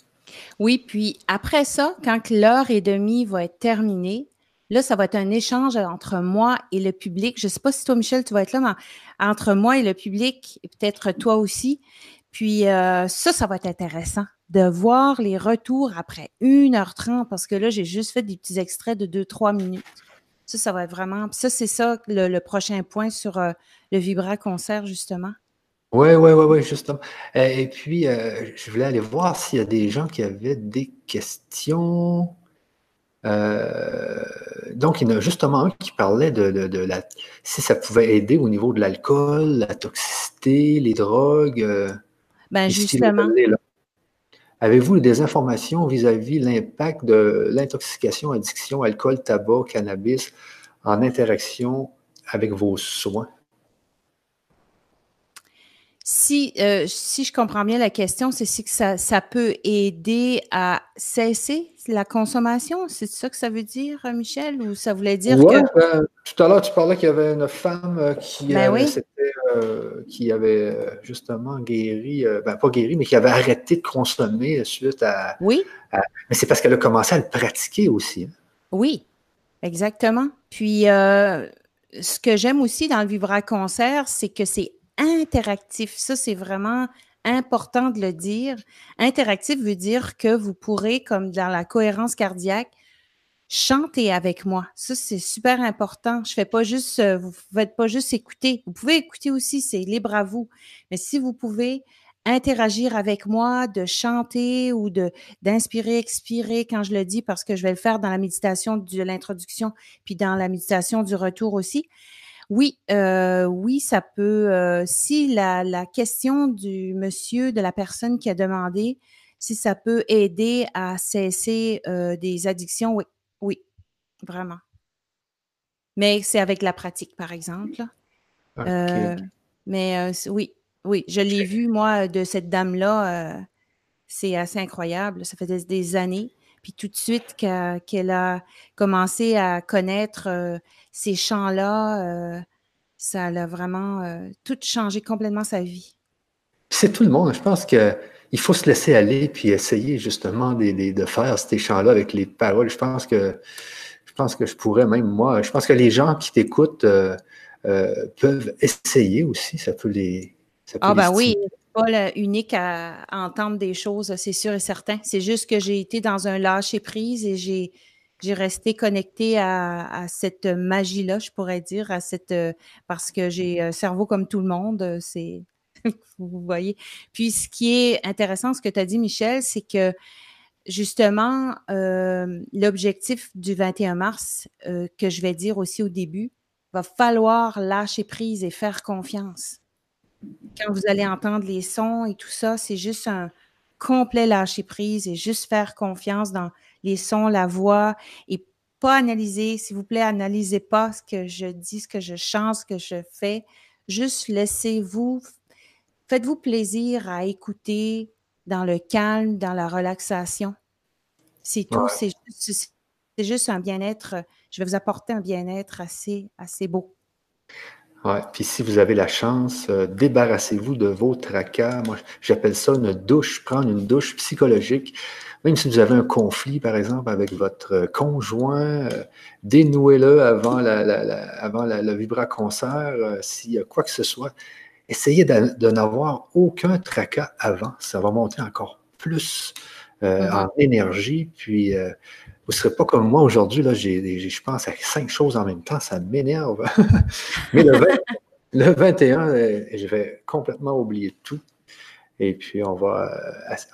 Oui, puis après ça, quand l'heure et demie va être terminée, là, ça va être un échange entre moi et le public. Je ne sais pas si toi, Michel, tu vas être là, mais entre moi et le public, et peut-être toi aussi. Puis euh, ça, ça va être intéressant de voir les retours après 1h30, parce que là, j'ai juste fait des petits extraits de 2-3 minutes. Ça, ça va être vraiment. Ça, c'est ça le, prochain point sur euh, le Vibra concert, justement. Oui, oui, oui, oui, justement. Euh, et puis, euh, je voulais aller voir s'il y a des gens qui avaient des questions. Euh, donc, il y en a justement un qui parlait de, la, si ça pouvait aider au niveau de l'alcool, la toxicité, les drogues. ben, justement. Avez-vous des informations vis-à-vis l'impact de l'intoxication, addiction, alcool, tabac, cannabis en interaction avec vos soins? Si, euh, si je comprends bien la question, c'est si que ça, ça peut aider à cesser la consommation. C'est ça que ça veut dire, Michel? Ou ça voulait dire que. Ben, tout à l'heure, tu parlais qu'il y avait une femme euh, qui, ben euh, qui avait justement guéri, ben, pas guéri, mais qui avait arrêté de consommer suite à. Oui. mais c'est parce qu'elle a commencé à le pratiquer aussi. Hein. Oui, exactement. Puis, ce que j'aime aussi dans le Vibra Concert, c'est que c'est interactif. Ça, c'est vraiment important de le dire. Interactif veut dire que vous pourrez, comme dans la cohérence cardiaque, chanter avec moi. Ça, c'est super important. Je fais pas juste, euh, vous faites pas juste écouter. Vous pouvez écouter aussi, c'est libre à vous. Mais si vous pouvez interagir avec moi, de chanter ou d'inspirer, expirer quand je le dis, parce que je vais le faire dans la méditation de l'introduction, puis dans la méditation du retour aussi. Oui, euh, oui, ça peut. Euh, si la, la, question du monsieur, de la personne qui a demandé, si ça peut aider à cesser euh, des addictions, oui, oui, vraiment. Mais c'est avec la pratique, par exemple. mais oui, oui, je l'ai vu, moi, de cette dame-là. c'est assez incroyable. Ça fait des, années. Puis tout de suite qu'elle a commencé à connaître ces chants-là, euh, ça a vraiment euh, tout changé complètement sa vie. C'est tout le monde. Je pense qu'il faut se laisser aller puis essayer justement de, faire ces chants-là avec les paroles. Je pense que je pense que je pourrais même moi. Je pense que les gens qui t'écoutent euh, peuvent essayer aussi. Ça peut les. ah ben oui, pas unique à, entendre des choses, c'est sûr et certain. C'est juste que j'ai été dans un lâcher prise et j'ai resté connectée à, cette magie-là, je pourrais dire, à cette parce que j'ai un cerveau comme tout le monde, c'est vous voyez. Puis ce qui est intéressant, ce que tu as dit, Michel, c'est que justement, l'objectif du 21 mars, que je vais dire aussi au début, va falloir lâcher prise et faire confiance. Quand vous allez entendre les sons et tout ça, c'est juste un complet lâcher prise et juste faire confiance dans les sons, la voix et pas analyser. S'il vous plaît, analysez pas ce que je dis, ce que je chante, ce que je fais. Juste laissez-vous, faites-vous plaisir à écouter dans le calme, dans la relaxation. C'est tout. C'est juste, un bien-être. Je vais vous apporter un bien-être assez, assez beau. Ouais, puis si vous avez la chance, euh, débarrassez-vous de vos tracas. Moi, j'appelle ça une douche, prendre une douche psychologique. Même si vous avez un conflit, par exemple, avec votre conjoint, euh, dénouez-le avant, la, avant le vibraconcert, euh, s'il y a quoi que ce soit. Essayez de, n'avoir aucun tracas avant. Ça va monter encore plus mm-hmm. en énergie. Puis, vous ne serez pas comme moi aujourd'hui. Là, je pense à cinq choses en même temps. Ça m'énerve. Mais le, le 21, je vais complètement oublier tout. Et puis, on va,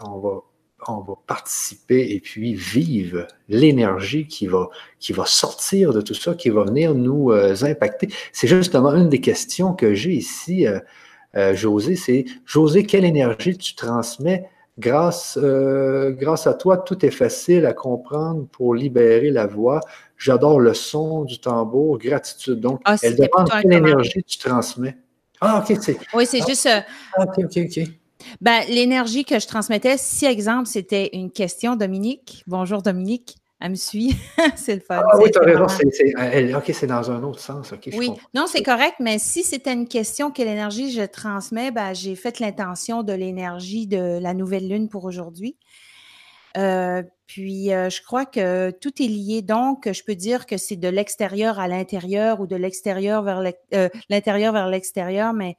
on va on va participer et puis vivre l'énergie qui va, qui va sortir de tout ça, qui va venir nous euh, impacter. C'est justement une des questions que j'ai ici, euh, euh, José, c'est José, quelle énergie tu transmets grâce, grâce à toi, tout est facile à comprendre pour libérer la voix. J'adore le son du tambour, gratitude. Donc, ah, elle demande quelle énergie tu transmets. Ah, OK, c'est. Oui, c'est ah, juste. OK, OK, OK. Ben, l'énergie que je transmettais, si exemple, c'était une question, Dominique. Bonjour Dominique. Elle me suit. c'est le fun. Ah oui, tu as raison. OK, c'est dans un autre sens. oui, non, c'est correct, mais si c'était une question, quelle énergie je transmets, ben, j'ai fait l'intention de l'énergie de la nouvelle lune pour aujourd'hui. Euh, puis, euh, je crois que tout est lié. Donc, je peux dire que c'est de l'extérieur à l'intérieur ou de l'extérieur vers euh, l'intérieur vers l'extérieur, mais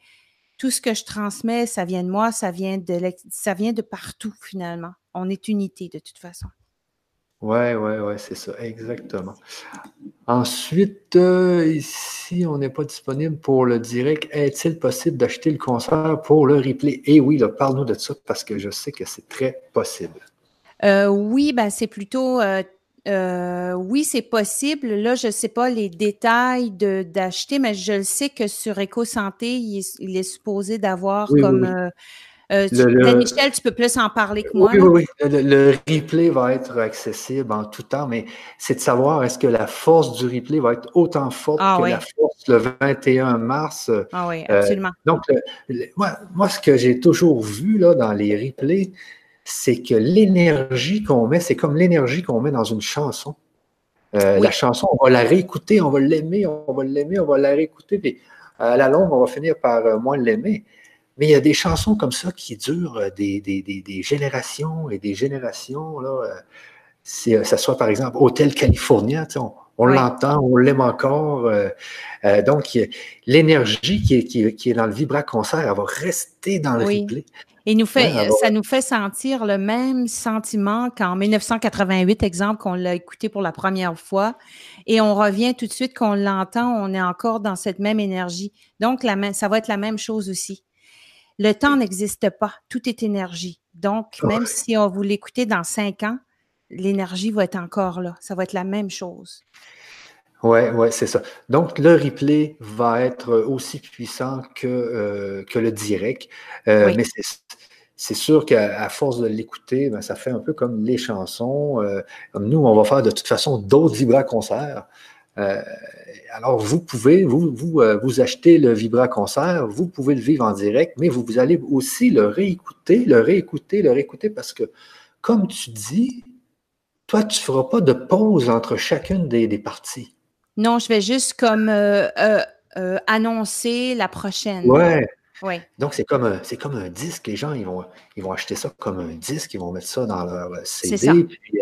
tout ce que je transmets, ça vient de moi, ça vient de, ça vient de partout finalement. On est unité de toute façon. Oui, oui, oui, c'est ça, exactement. Ensuite, euh, ici, on n'est pas disponible pour le direct. Est-il possible d'acheter le concert pour le replay? Eh oui, parle-nous de ça parce que je sais que c'est très possible. Euh, oui, ben, c'est plutôt euh, oui, c'est possible. Là, je ne sais pas les détails d'acheter, mais je le sais que sur EcoSanté, il il est supposé d'avoir comme. Euh, euh, Michel, tu peux plus en parler que moi. Oui, oui, oui. Le, replay va être accessible en tout temps, mais c'est de savoir est-ce que la force du replay va être autant forte ah que la force le 21 mars. Ah oui, absolument. donc, moi, moi, ce que j'ai toujours vu là, dans les replays, c'est que l'énergie qu'on met, c'est comme l'énergie qu'on met dans une chanson. Euh, la chanson, on va la réécouter, on va l'aimer, on va l'aimer, on va la réécouter, puis à la longue, on va finir par euh, moins l'aimer. Mais il y a des chansons comme ça qui durent euh, des, générations et des générations. Là, ça soit par exemple Hotel California, on, l'entend, on l'aime encore. donc, l'énergie qui est, qui, est, dans le Vibra Concert, elle va rester dans le replay. Et nous fait, ça nous fait sentir le même sentiment qu'en 1988, exemple, qu'on l'a écouté pour la première fois. Et on revient tout de suite qu'on l'entend, on est encore dans cette même énergie. Donc, la ça va être la même chose aussi. Le temps n'existe pas, tout est énergie. Donc, même si on vous l'écoutez dans cinq ans, l'énergie va être encore là. Ça va être la même chose. Oui, ouais, c'est ça. Donc, le replay va être aussi puissant que, euh, que le direct. Euh, mais c'est sûr qu'à force de l'écouter, ben, ça fait un peu comme les chansons. Euh, comme nous, on va faire de toute façon d'autres vibra-concerts. Alors, vous pouvez, vous, vous, vous achetez le vibra-concert, vous pouvez le vivre en direct, mais vous, vous allez aussi le réécouter, le réécouter, le réécouter, parce que, comme tu dis, toi, tu ne feras pas de pause entre chacune des, des parties. Non, je vais juste comme euh, euh, euh, annoncer la prochaine. Ouais. Donc, c'est comme, un, c'est comme un disque. Les gens, ils vont, ils vont acheter ça comme un disque. Ils vont mettre ça dans leur CD. Puis,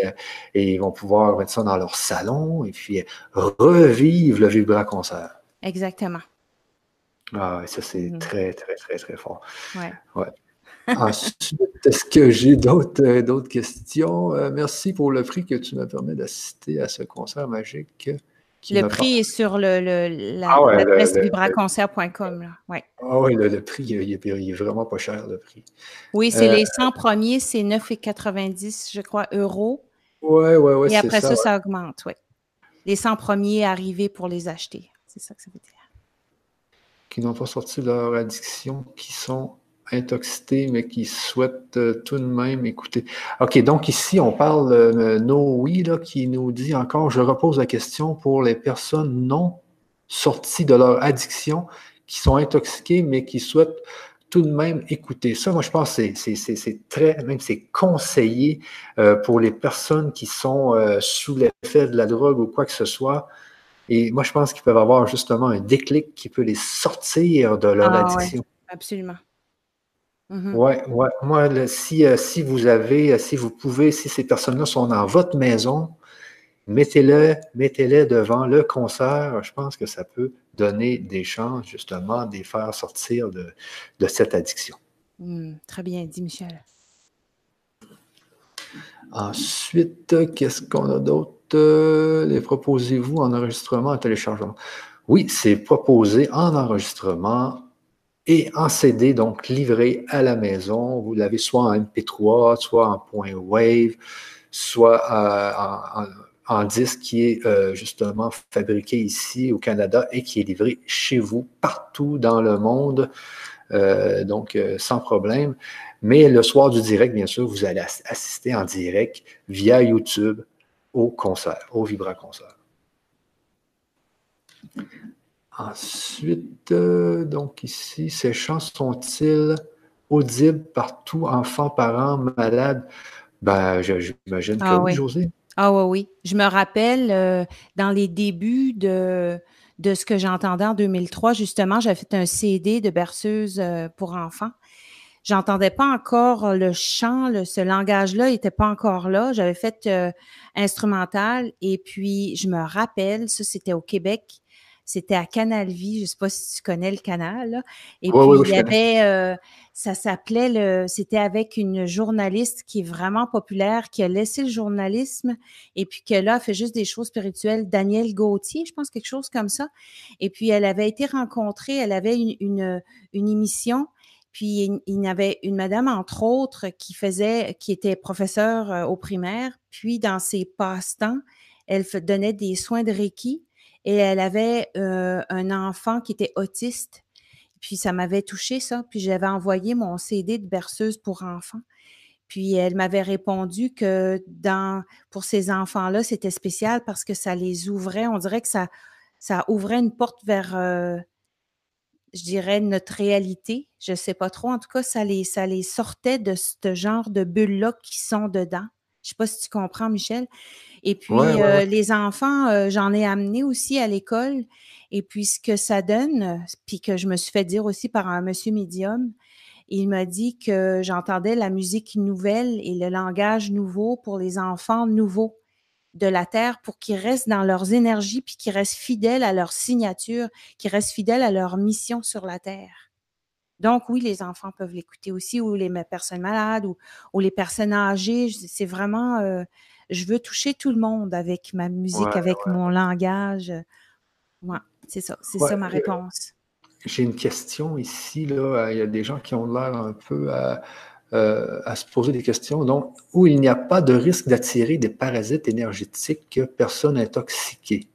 et ils vont pouvoir mettre ça dans leur salon et puis revivre le Vibra Concert. Exactement. Ah ça, c'est mm-hmm. très, très, très, très fort. Ouais. ouais. Ensuite, est-ce que j'ai d'autres, d'autres questions? merci pour le prix que tu me permets d'assister à ce concert magique. Le prix est sur le, le la, ah. Ouais. Ah oui, le, prix, il est, vraiment pas cher, le prix. Oui, c'est les 100 euh, premiers, c'est 9,90, je crois, euros. Oui, oui, oui. Et après ça, ça, augmente, oui. Les 100 premiers arrivés pour les acheter. C'est ça que ça veut dire. Qui n'ont pas sorti leur addiction, qui sont intoxiqués, mais qui souhaitent euh, tout de même écouter. OK, donc ici, on parle de euh, Noé là, qui nous dit encore, je repose la question pour les personnes non sorties de leur addiction, qui sont intoxiquées, mais qui souhaitent tout de même écouter. Ça, moi, je pense que c'est très, même c'est conseillé euh, pour les personnes qui sont sous l'effet de la drogue ou quoi que ce soit. Et moi, je pense qu'ils peuvent avoir justement un déclic qui peut les sortir de leur ah, addiction. absolument. Mm-hmm. Oui, ouais. Moi, si, euh, si vous avez, euh, si vous pouvez, si ces personnes-là sont dans votre maison, mettez-les mettez -les devant le concert. Je pense que ça peut donner des chances, justement, de les faire sortir de, cette addiction. Mm, très bien dit, Michel. Ensuite, qu'est-ce qu'on a d'autre? Les proposez-vous en enregistrement, en téléchargement? Oui, c'est proposé en enregistrement et en CD, donc livré à la maison. Vous l'avez soit en MP3, soit en point wave, soit euh, en, disque qui est euh, justement fabriqué ici au Canada et qui est livré chez vous partout dans le monde. Euh, donc, sans problème. Mais le soir du direct, bien sûr, vous allez assister en direct via YouTube au concert, au Vibra Concert. Ensuite, euh, donc ici, ces chants sont-ils audibles partout, enfants, parents, malades? Ben, j'imagine que ah oui, José. Ah oui, oui. Je me rappelle euh, dans les débuts de, de ce que j'entendais en 2003, justement, j'avais fait un CD de berceuse euh, pour enfants. J'entendais pas encore le chant, ce langage-là n'était pas encore là. J'avais fait instrumental et puis je me rappelle, ça c'était au Québec, c'était à Canal Vie, je ne sais pas si tu connais le canal. Et puis, il y avait, euh, ça s'appelait, le, c'était avec une journaliste qui est vraiment populaire, qui a laissé le journalisme et puis qui là, a fait juste des choses spirituelles. Danielle Gauthier, je pense, quelque chose comme ça. Et puis, elle avait été rencontrée, elle avait une, une, une émission puis il y avait une madame, entre autres, qui faisait, qui était professeure euh, au primaire. Puis dans ses passe-temps, elle donnait des soins de Reiki et elle avait euh, un enfant qui était autiste. Puis ça m'avait touché ça. Puis j'avais envoyé mon CD de berceuse pour enfants. Puis elle m'avait répondu que pour ces enfants-là, c'était spécial parce que ça les ouvrait. On dirait que ça, ouvrait une porte vers, euh, je dirais, notre réalité. Je ne sais pas trop. En tout cas, ça les, ça les sortait de ce genre de bulles-là qui sont dedans. Je ne sais pas si tu comprends, Michel. Et puis, euh, les enfants, euh, j'en ai amené aussi à l'école. Et puis, ce que ça donne, puis que je me suis fait dire aussi par un monsieur médium, il m'a dit que j'entendais la musique nouvelle et le langage nouveau pour les enfants nouveaux de la Terre pour qu'ils restent dans leurs énergies, puis qu'ils restent fidèles à leur signature, qu'ils restent fidèles à leur mission sur la Terre. Donc, oui, les enfants peuvent l'écouter aussi, ou les personnes malades, ou, les personnes âgées. C'est vraiment, euh, je veux toucher tout le monde avec ma musique, avec mon langage. Ouais, c'est ça, c'est ça ma réponse. J'ai une question ici. Là. Il y a des gens qui ont l'air un peu à, euh, se poser des questions. Donc, où il n'y a pas de risque d'attirer des parasites énergétiques que personne intoxiquée.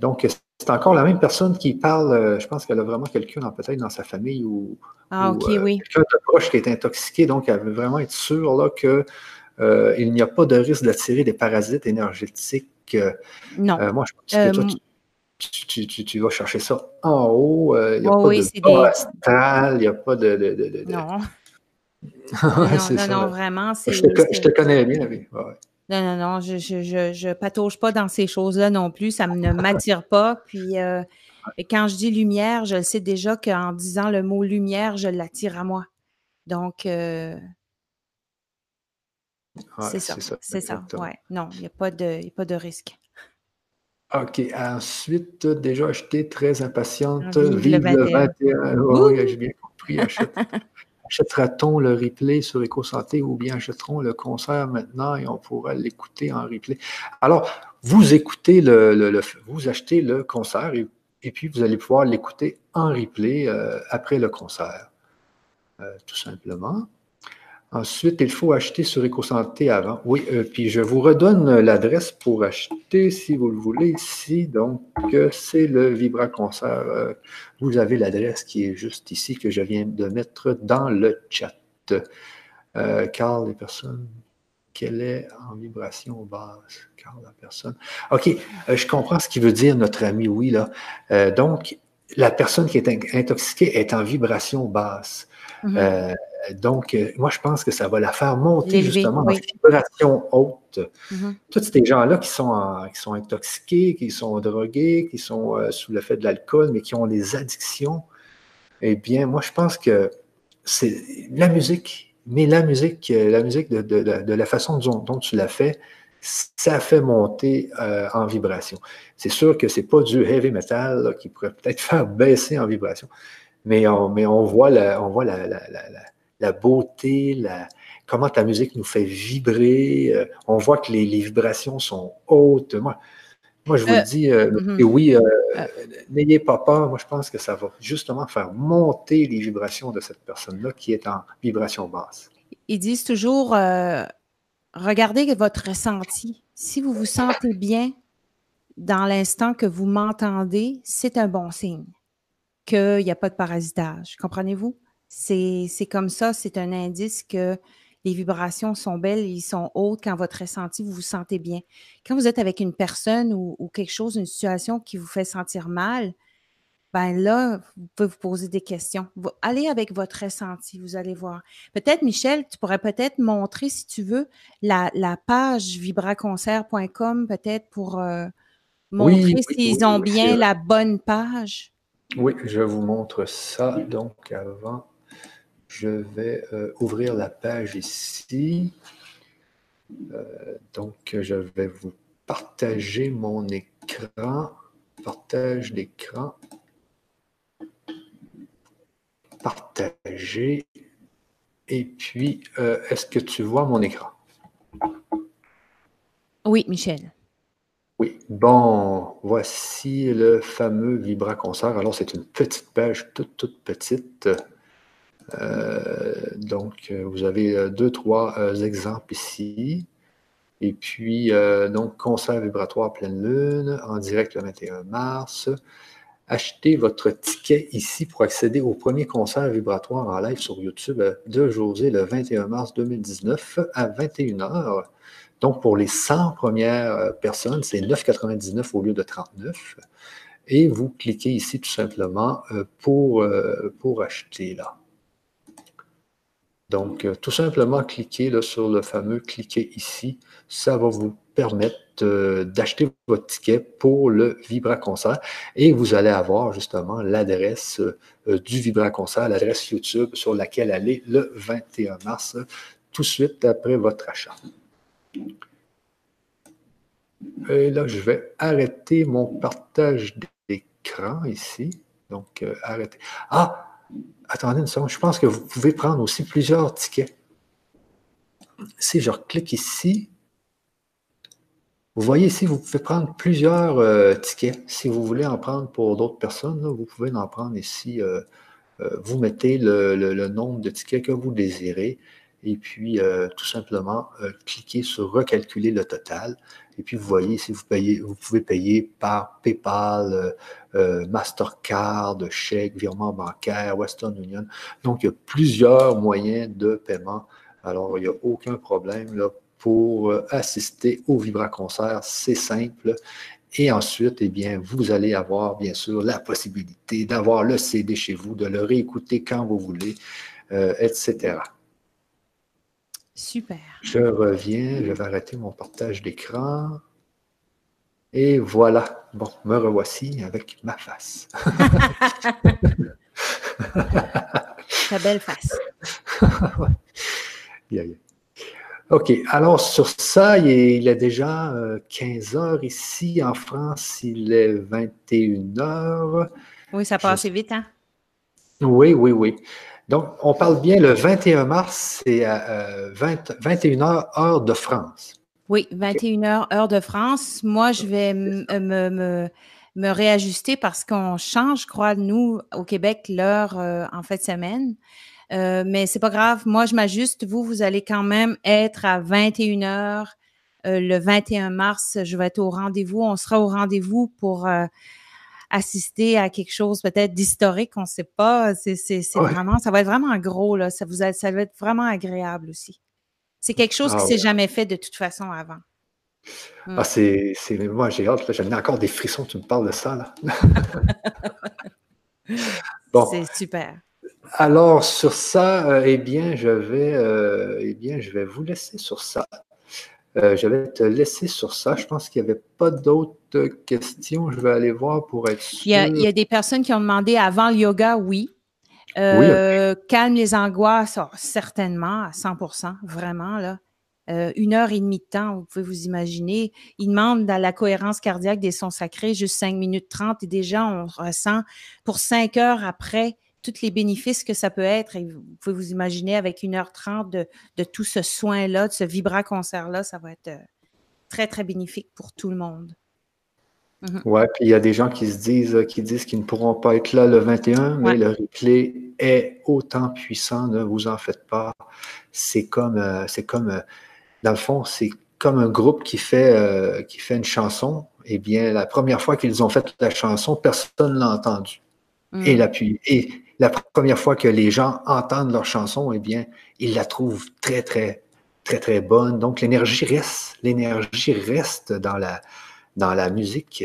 Donc, c'est encore la même personne qui parle. Euh, je pense qu'elle a vraiment quelqu'un peut-être dans sa famille ou, ah, euh, quelqu'un de proche qui est intoxiqué. Donc, elle veut vraiment être sûre là, que euh, il n'y a pas de risque d'attirer des parasites énergétiques. Euh, non. Euh, moi, je pense que toi, tu, vas chercher ça en haut. Il n'y a, pas de astral, il n'y a pas de. Non. non, non, vraiment. Je te, je te, connais bien, oui. Non, non, non, je je, je, patauge pas dans ces choses-là non plus. Ça ne m'attire pas. Puis quand je dis lumière, je le sais déjà qu'en disant le mot lumière, je l'attire à moi. Donc, c'est ça. C'est ça. Ouais. Non, il n'y a, pas de, pas de risque. OK. Ensuite, déjà acheté, très impatiente. Vive, le 21. oui, j'ai bien compris. Achètera-t-on le replay sur EcoSanté ou bien achèterons le concert maintenant et on pourra l'écouter en replay? Alors, vous écoutez le, vous achetez le concert et, puis vous allez pouvoir l'écouter en replay euh, après le concert. Euh, tout simplement. Ensuite, il faut acheter sur EcoSanté avant. Oui, euh, puis je vous redonne l'adresse pour acheter si vous le voulez ici. Donc, c'est le Vibra Concert. Euh, vous avez l'adresse qui est juste ici que je viens de mettre dans le chat. Euh, Carl, les personnes, quelle est en vibration basse? Carl, la personne. OK, je comprends ce qu'il veut dire, notre ami, oui, là. donc, la personne qui est intoxiquée est en vibration basse. Mm-hmm. Donc, moi, je pense que ça va la faire monter justement en vibration haute. Mm-hmm. Tous ces gens-là qui sont, qui sont intoxiqués, qui sont drogués, qui sont sous le fait de l'alcool, mais qui ont des addictions, eh bien, moi, je pense que c'est la musique, mais la musique, la musique de, la façon dont, tu l'as fait, ça fait monter euh, en vibration. C'est sûr que c'est pas du heavy metal qui pourrait peut-être faire baisser en vibration, mais on, mais on voit la, on voit la, la, la, beauté, comment ta musique nous fait vibrer. Euh, on voit que les, les vibrations sont hautes. Moi, moi, je vous euh, dis, euh, mhm. oui, euh, n'ayez pas peur. Moi, je pense que ça va justement faire monter les vibrations de cette personne-là qui est en vibration basse. Ils disent toujours, regardez votre ressenti. Si vous vous sentez bien dans l'instant que vous m'entendez, c'est un bon signe qu'il n'y a pas de parasitage. Comprenez-vous? C'est comme ça, c'est un indice que les vibrations sont belles, ils sont hautes quand votre ressenti, vous vous sentez bien. Quand vous êtes avec une personne ou, quelque chose, une situation qui vous fait sentir mal, ben là, vous pouvez vous poser des questions. allez avec votre ressenti, vous allez voir. Peut-être, Michel, tu pourrais peut-être montrer, si tu veux, la, page vibraconcert.com, peut-être pour euh, montrer s'ils ont bien la bonne page. Oui, je vous montre ça. Donc, avant je vais euh, ouvrir la page ici. Euh, donc, je vais vous partager mon écran. Partage l'écran. Partager. Et puis, euh, est-ce que tu vois mon écran? Oui, Michel. Oui, bon, voici le fameux Vibra Concert. Alors, c'est une petite page toute, toute petite. Euh, donc, euh, vous avez euh, deux, trois exemples ici. Et puis, donc, concert vibratoire pleine lune, en direct le 21 mars. Achetez votre ticket ici pour accéder au premier concert vibratoire en live sur YouTube de José le 21 mars 2019 à 21h. Donc, pour les 100 premières personnes, c'est 9,99 au lieu de 39. Et vous cliquez ici tout simplement pour, pour acheter là. Donc, euh, tout simplement, cliquez sur le fameux cliquer ici. Ça va vous permettre euh, d'acheter votre ticket pour le Vibra Concert et vous allez avoir justement l'adresse euh, du Vibra Concert, l'adresse YouTube sur laquelle aller le 21 mars, tout de suite après votre achat. Et là, je vais arrêter mon partage d'écran ici. Donc, arrêter. Ah! Attendez une seconde, je pense que vous pouvez prendre aussi plusieurs tickets. Si je clique ici, vous voyez ici, vous pouvez prendre plusieurs euh, tickets. Si vous voulez en prendre pour d'autres personnes, vous pouvez en prendre ici. Euh, euh, vous mettez le, nombre de tickets que vous désirez et puis tout simplement cliquez sur recalculer le total. Et puis vous voyez ici, vous, payez, vous pouvez payer par PayPal, euh, Mastercard, chèque, virement bancaire, Western Union. Donc, il y a plusieurs moyens de paiement. Alors, il n'y a aucun problème là, pour euh, assister au Vibra Concert. C'est simple. Et ensuite, eh bien, vous allez avoir, bien sûr, la possibilité d'avoir le CD chez vous, de le réécouter quand vous voulez, euh, etc. Super. Je reviens, je vais arrêter mon partage d'écran. Et voilà, bon, me revoici avec ma face. Ta belle face. OK, alors sur ça, il est déjà 15 euh, heures ici. En France, il est 21 heures. Oui, ça passe vite, hein? Oui, oui, oui. Donc, on parle bien le 21 mars, c'est à 21 euh, heures, heure de France. Oui, 21h, heure de France. Moi, je vais me, me, réajuster parce qu'on change, je crois, nous, au Québec, l'heure euh, en fin de semaine. Euh, mais c'est pas grave. Moi, je m'ajuste. Vous, vous allez quand même être à 21h euh, le 21 mars. Je vais être au rendez-vous. On sera au rendez-vous pour assister à quelque chose peut-être d'historique. On ne sait pas. C'est vraiment, ça va être vraiment gros. Là. Ça, vous ça va être vraiment agréable aussi. C'est quelque chose qui ne ah s'est jamais fait de toute façon avant. Ah, mm. c'est, moi, j'ai hâte. J'en ai encore des frissons, tu me parles de ça. Là. bon. C'est super. alors, sur ça, eh bien, je vais, eh bien, je vais vous laisser sur ça. Je vais te laisser sur ça. Je pense qu'il n'y avait pas d'autres questions. Je vais aller voir pour être sûr. Il y, a, il y a des personnes qui ont demandé avant le yoga, oui. Euh, calme les angoisses, oh, certainement, à 100% vraiment, là. Euh, une heure et demie de temps, vous pouvez vous imaginer. Il demande dans la cohérence cardiaque des sons sacrés juste 5 minutes 30 et déjà on ressent pour 5 heures après tous les bénéfices que ça peut être. Et vous pouvez vous imaginer avec une heure 30 de, de tout ce soin-là, de ce vibra-concert-là, ça va être euh, très, très bénéfique pour tout le monde. Mhm. Ouais, puis il y a des gens qui se disent, qui disent qu'ils ne pourront pas être là le 21, mais le replay est autant puissant, ne vous en faites pas. C'est comme, euh, c'est comme, euh, dans le fond, c'est comme un groupe qui fait, euh, qui fait une chanson. Eh bien, la première fois qu'ils ont fait la chanson, personne ne l'a entendue. Mhm. Et, la, et la première fois que les gens entendent leur chanson, eh bien, ils la trouvent très, très, très, très bonne. Donc, l'énergie reste, l'énergie reste dans la, dans la musique.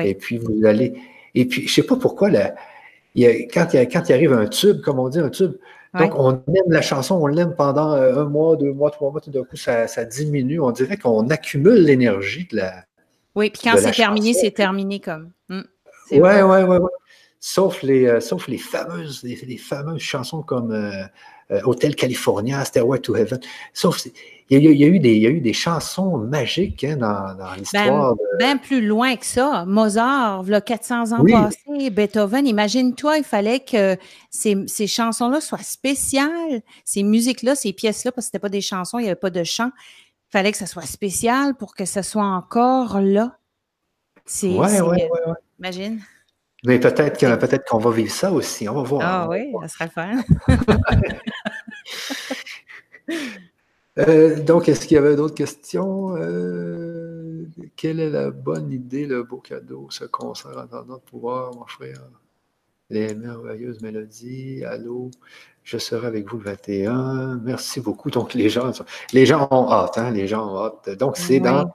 Et puis, vous allez. Et puis, je ne sais pas pourquoi, quand, il quand arrive un tube, comme on dit, un tube, donc on aime la chanson, on l'aime pendant euh, un mois, deux mois, trois mois, tout d'un coup, ça, diminue. On dirait qu'on accumule l'énergie de la. Oui, puis quand c'est terminé, c'est terminé comme. Hmm, oui, oui, oui. Ouais. Sauf les, euh, sauf les fameuses, les, fameuses chansons comme euh, Hotel California, Stairway to Heaven. Sauf, il y, a, eu, des, il y a eu des chansons magiques hein, dans, dans l'histoire. Bien plus loin que ça. Mozart, a 400 ans passés, Beethoven. Imagine-toi, il fallait que ces, ces chansons-là soient spéciales. Ces musiques-là, ces pièces-là, parce que ce pas des chansons, il n'y avait pas de chant. Il fallait que ça soit spécial pour que ça soit encore là. C'est, ouais, ouais, ouais, Imagine. Mais peut-être, qu'on va vivre ça aussi. On va voir. Ah oui, ça serait fun. Euh, donc, est-ce qu'il y avait d'autres questions? Euh, quelle est la bonne idée, le beau cadeau, ce concert en attendant de pouvoir m'offrir les merveilleuses mélodies? Allô, je serai avec vous le 21. Merci beaucoup. Donc, les gens, les gens ont hâte, hein? Les gens ont hâte. Donc, c'est dans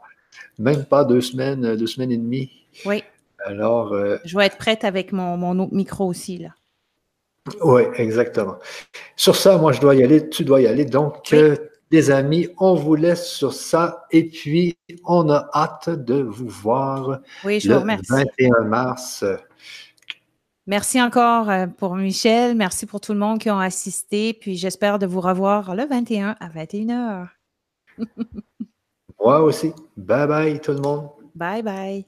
même pas deux semaines, deux semaines et demie. Oui. Alors. Euh, je vais être prête avec mon, mon autre micro aussi, là. Oui, exactement. Sur ça, moi, je dois y aller, tu dois y aller. Donc, les amis, on vous laisse sur ça et puis on a hâte de vous voir oui, je le vous 21 mars. Merci encore euh, pour Michel. Merci pour tout le monde qui ont assisté. Puis j'espère de vous revoir le 21 à 21h. Moi aussi. Bye bye tout le monde. Bye bye.